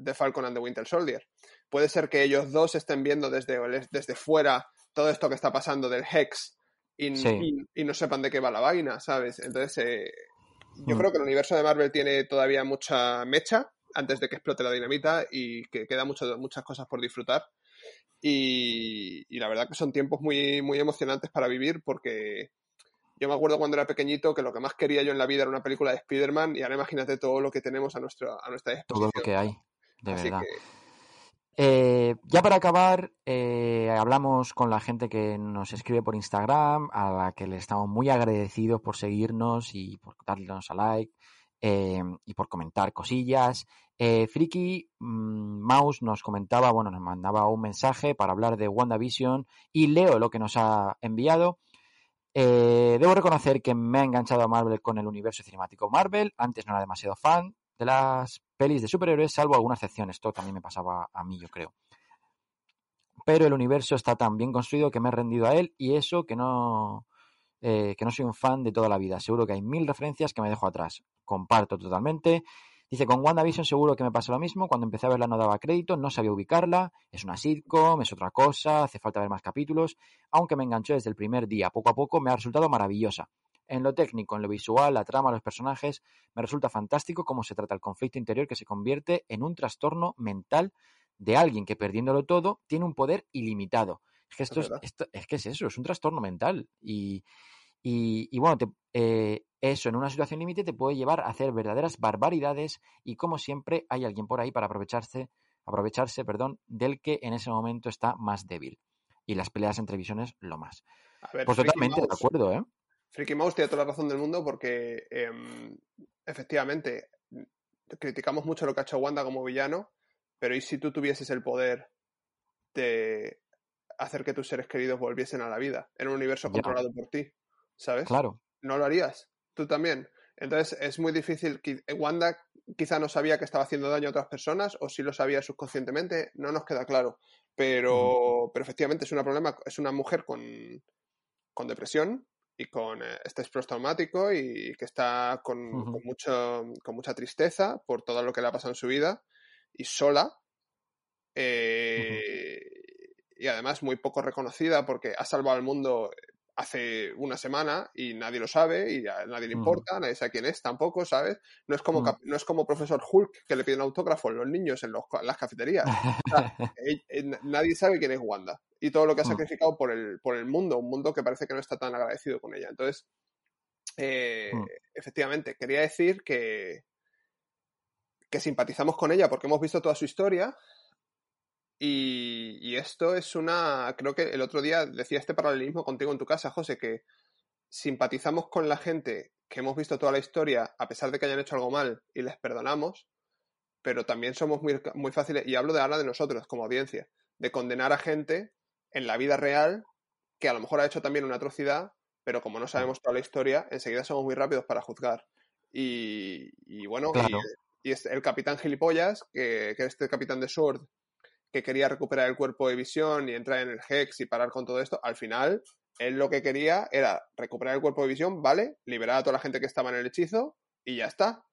The Falcon and the Winter Soldier. Puede ser que ellos dos estén viendo desde, desde fuera todo esto que está pasando del Hex y, Sí. y- y no sepan de qué va la vaina, ¿sabes? Entonces, eh, yo Mm. creo que el universo de Marvel tiene todavía mucha mecha antes de que explote la dinamita y que queda mucho, muchas cosas por disfrutar. Y, y la verdad que son tiempos muy, muy emocionantes para vivir porque yo me acuerdo cuando era pequeñito que lo que más quería yo en la vida era una película de Spider-Man y ahora imagínate todo lo que tenemos a, nuestra a nuestra Todo disposición. lo que hay, de Así verdad. que Eh, ya para acabar, eh, hablamos con la gente que nos escribe por Instagram, a la que le estamos muy agradecidos por seguirnos y por darnos a like eh, y por comentar cosillas. Eh, Friki mm, Mouse nos comentaba, bueno, nos mandaba un mensaje para hablar de WandaVision y leo lo que nos ha enviado. Eh, debo reconocer que me ha enganchado a Marvel con el universo cinemático Marvel. Antes no era demasiado fan de las pelis de superhéroes, salvo alguna excepción. Esto también me pasaba a mí, yo creo. Pero el universo está tan bien construido que me he rendido a él y eso que no, eh, que no soy un fan de toda la vida. Seguro que hay mil referencias que me dejo atrás. Comparto totalmente. Dice, con WandaVision seguro que me pasa lo mismo. Cuando empecé a verla no daba crédito, no sabía ubicarla. Es una sitcom, es otra cosa, hace falta ver más capítulos. Aunque me enganchó desde el primer día, poco a poco me ha resultado maravillosa. En lo técnico, en lo visual, la trama, los personajes, me resulta fantástico cómo se trata el conflicto interior que se convierte en un trastorno mental de alguien que perdiéndolo todo tiene un poder ilimitado. Es que esto Es es, verdad. esto- es que es eso, es un trastorno mental. Y, y, y bueno, te- eh, eso en una situación límite te puede llevar a hacer verdaderas barbaridades y como siempre hay alguien por ahí para aprovecharse, aprovecharse perdón, del que en ese momento está más débil. Y las peleas entre visiones lo más. A ver, Pues Freaky totalmente de acuerdo, ¿eh? Freaky Mouse tiene toda la razón del mundo porque em, efectivamente criticamos mucho lo que ha hecho Wanda como villano, pero ¿y si tú tuvieses el poder de hacer que tus seres queridos volviesen a la vida en un universo Ya. controlado por ti? ¿Sabes? Claro. ¿No lo harías? Tú también. Entonces es muy difícil. qui- Wanda quizá no sabía que estaba haciendo daño a otras personas o si lo sabía subconscientemente, no nos queda claro. Pero, pero efectivamente es, una problema, es una mujer con, con depresión y con eh, estrés postraumático y que está con, con mucho, con mucha tristeza por todo lo que le ha pasado en su vida y sola. eh, Y además muy poco reconocida porque ha salvado al mundo hace una semana y nadie lo sabe y a nadie le importa, nadie sabe quién es tampoco, ¿sabes? No es como, cap- no es como profesor Hulk que le piden autógrafos los niños en, los- en las cafeterías. Eh, eh, nadie sabe quién es Wanda y todo lo que ha Mm. sacrificado por el, por el mundo, un mundo que parece que no está tan agradecido con ella. Entonces, eh, Mm. efectivamente, quería decir que, que simpatizamos con ella porque hemos visto toda su historia y, y esto es una, creo que el otro día decía este paralelismo contigo en tu casa, José, que simpatizamos con la gente que hemos visto toda la historia a pesar de que hayan hecho algo mal y les perdonamos, pero también somos muy, muy fáciles, y hablo de ahora de nosotros como audiencia, de condenar a gente en la vida real que a lo mejor ha hecho también una atrocidad, pero como no sabemos toda la historia, enseguida somos muy rápidos para juzgar. Y, y bueno, y- Claro. y, es el capitán gilipollas, que, que este capitán de Sword, que quería recuperar el cuerpo de visión y entrar en el Hex y parar con todo esto, al final, él lo que quería era recuperar el cuerpo de visión, ¿vale? Liberar a toda la gente que estaba en el hechizo y ya está.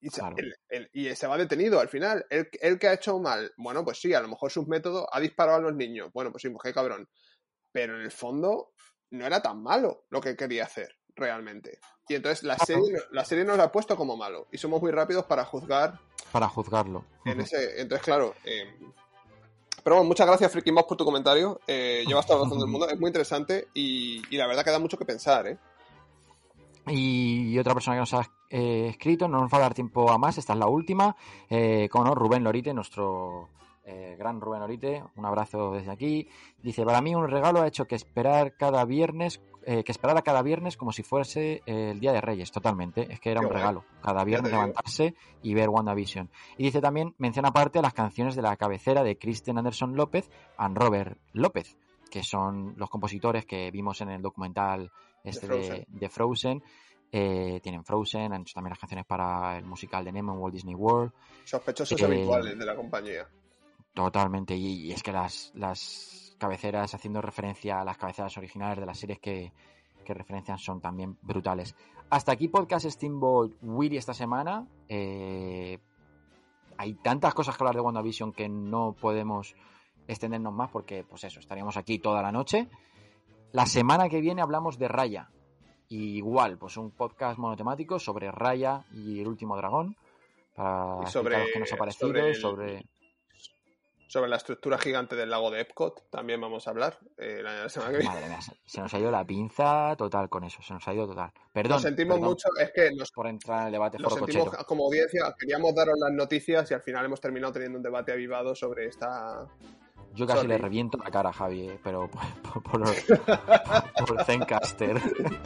Y se, Claro. él- él- y se va detenido al final. ¿El, el que ha hecho mal? Bueno, pues sí, a lo mejor sus métodos ha disparado a los niños. Bueno, pues sí, pues qué cabrón. Pero en el fondo no era tan malo lo que quería hacer realmente. Y entonces la serie, la serie nos la ha puesto como malo. Y somos muy rápidos para juzgar Para juzgarlo. en ese. Entonces, claro, eh, Pero bueno, muchas gracias, Mouse, por tu comentario. Eh, llevas toda la razón del mundo. Es muy interesante y, y la verdad que da mucho que pensar, ¿eh? Y otra persona que nos ha eh, escrito, no nos va a dar tiempo a más, esta es la última, eh, como no, Rubén Lorite, nuestro eh, gran Rubén Lorite, un abrazo desde aquí. Dice, para mí un regalo ha hecho que esperar cada viernes, eh, que esperara cada viernes como si fuese eh, el Día de Reyes, totalmente, es que era Qué un guay. regalo, cada viernes levantarse y ver WandaVision. Y dice también, menciona aparte las canciones de la cabecera de Kristen Anderson López and Robert López, que son los compositores que vimos en el documental este de Frozen. de Frozen. Eh, tienen Frozen, han hecho también las canciones para el musical de Nemo en Walt Disney World. Sospechosos habituales de la compañía. Totalmente, y, y es que las, las cabeceras, haciendo referencia a las cabeceras originales de las series que, que referencian, son también brutales. Hasta aquí podcast Steamboat Willy esta semana. Eh, hay tantas cosas que hablar de WandaVision que no podemos extendernos más porque, pues eso, estaríamos aquí toda la noche. La semana que viene hablamos de Raya. Y igual, pues un podcast monotemático sobre Raya y el último dragón. Para Y sobre- explicaros qué nos ha parecido, sobre el- sobre Sobre la estructura gigante del lago de Epcot también vamos a hablar eh, la semana que viene. Madre mía, se, nos ha ido la pinza total con eso, se nos ha ido total. Perdón, Lo sentimos perdón mucho, es que nos, por entrar en el debate foro sentimos cochero. como audiencia, queríamos daros las noticias y al final hemos terminado teniendo un debate avivado sobre esta... Yo casi sorry. le reviento la cara a Javi, eh, pero por, por, por, por Zencaster.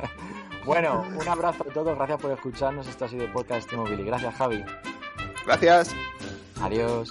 bueno, un abrazo a todos, gracias por escucharnos. Esto ha sido el podcast Estimo Billy. Gracias, Javi. Gracias. Adiós.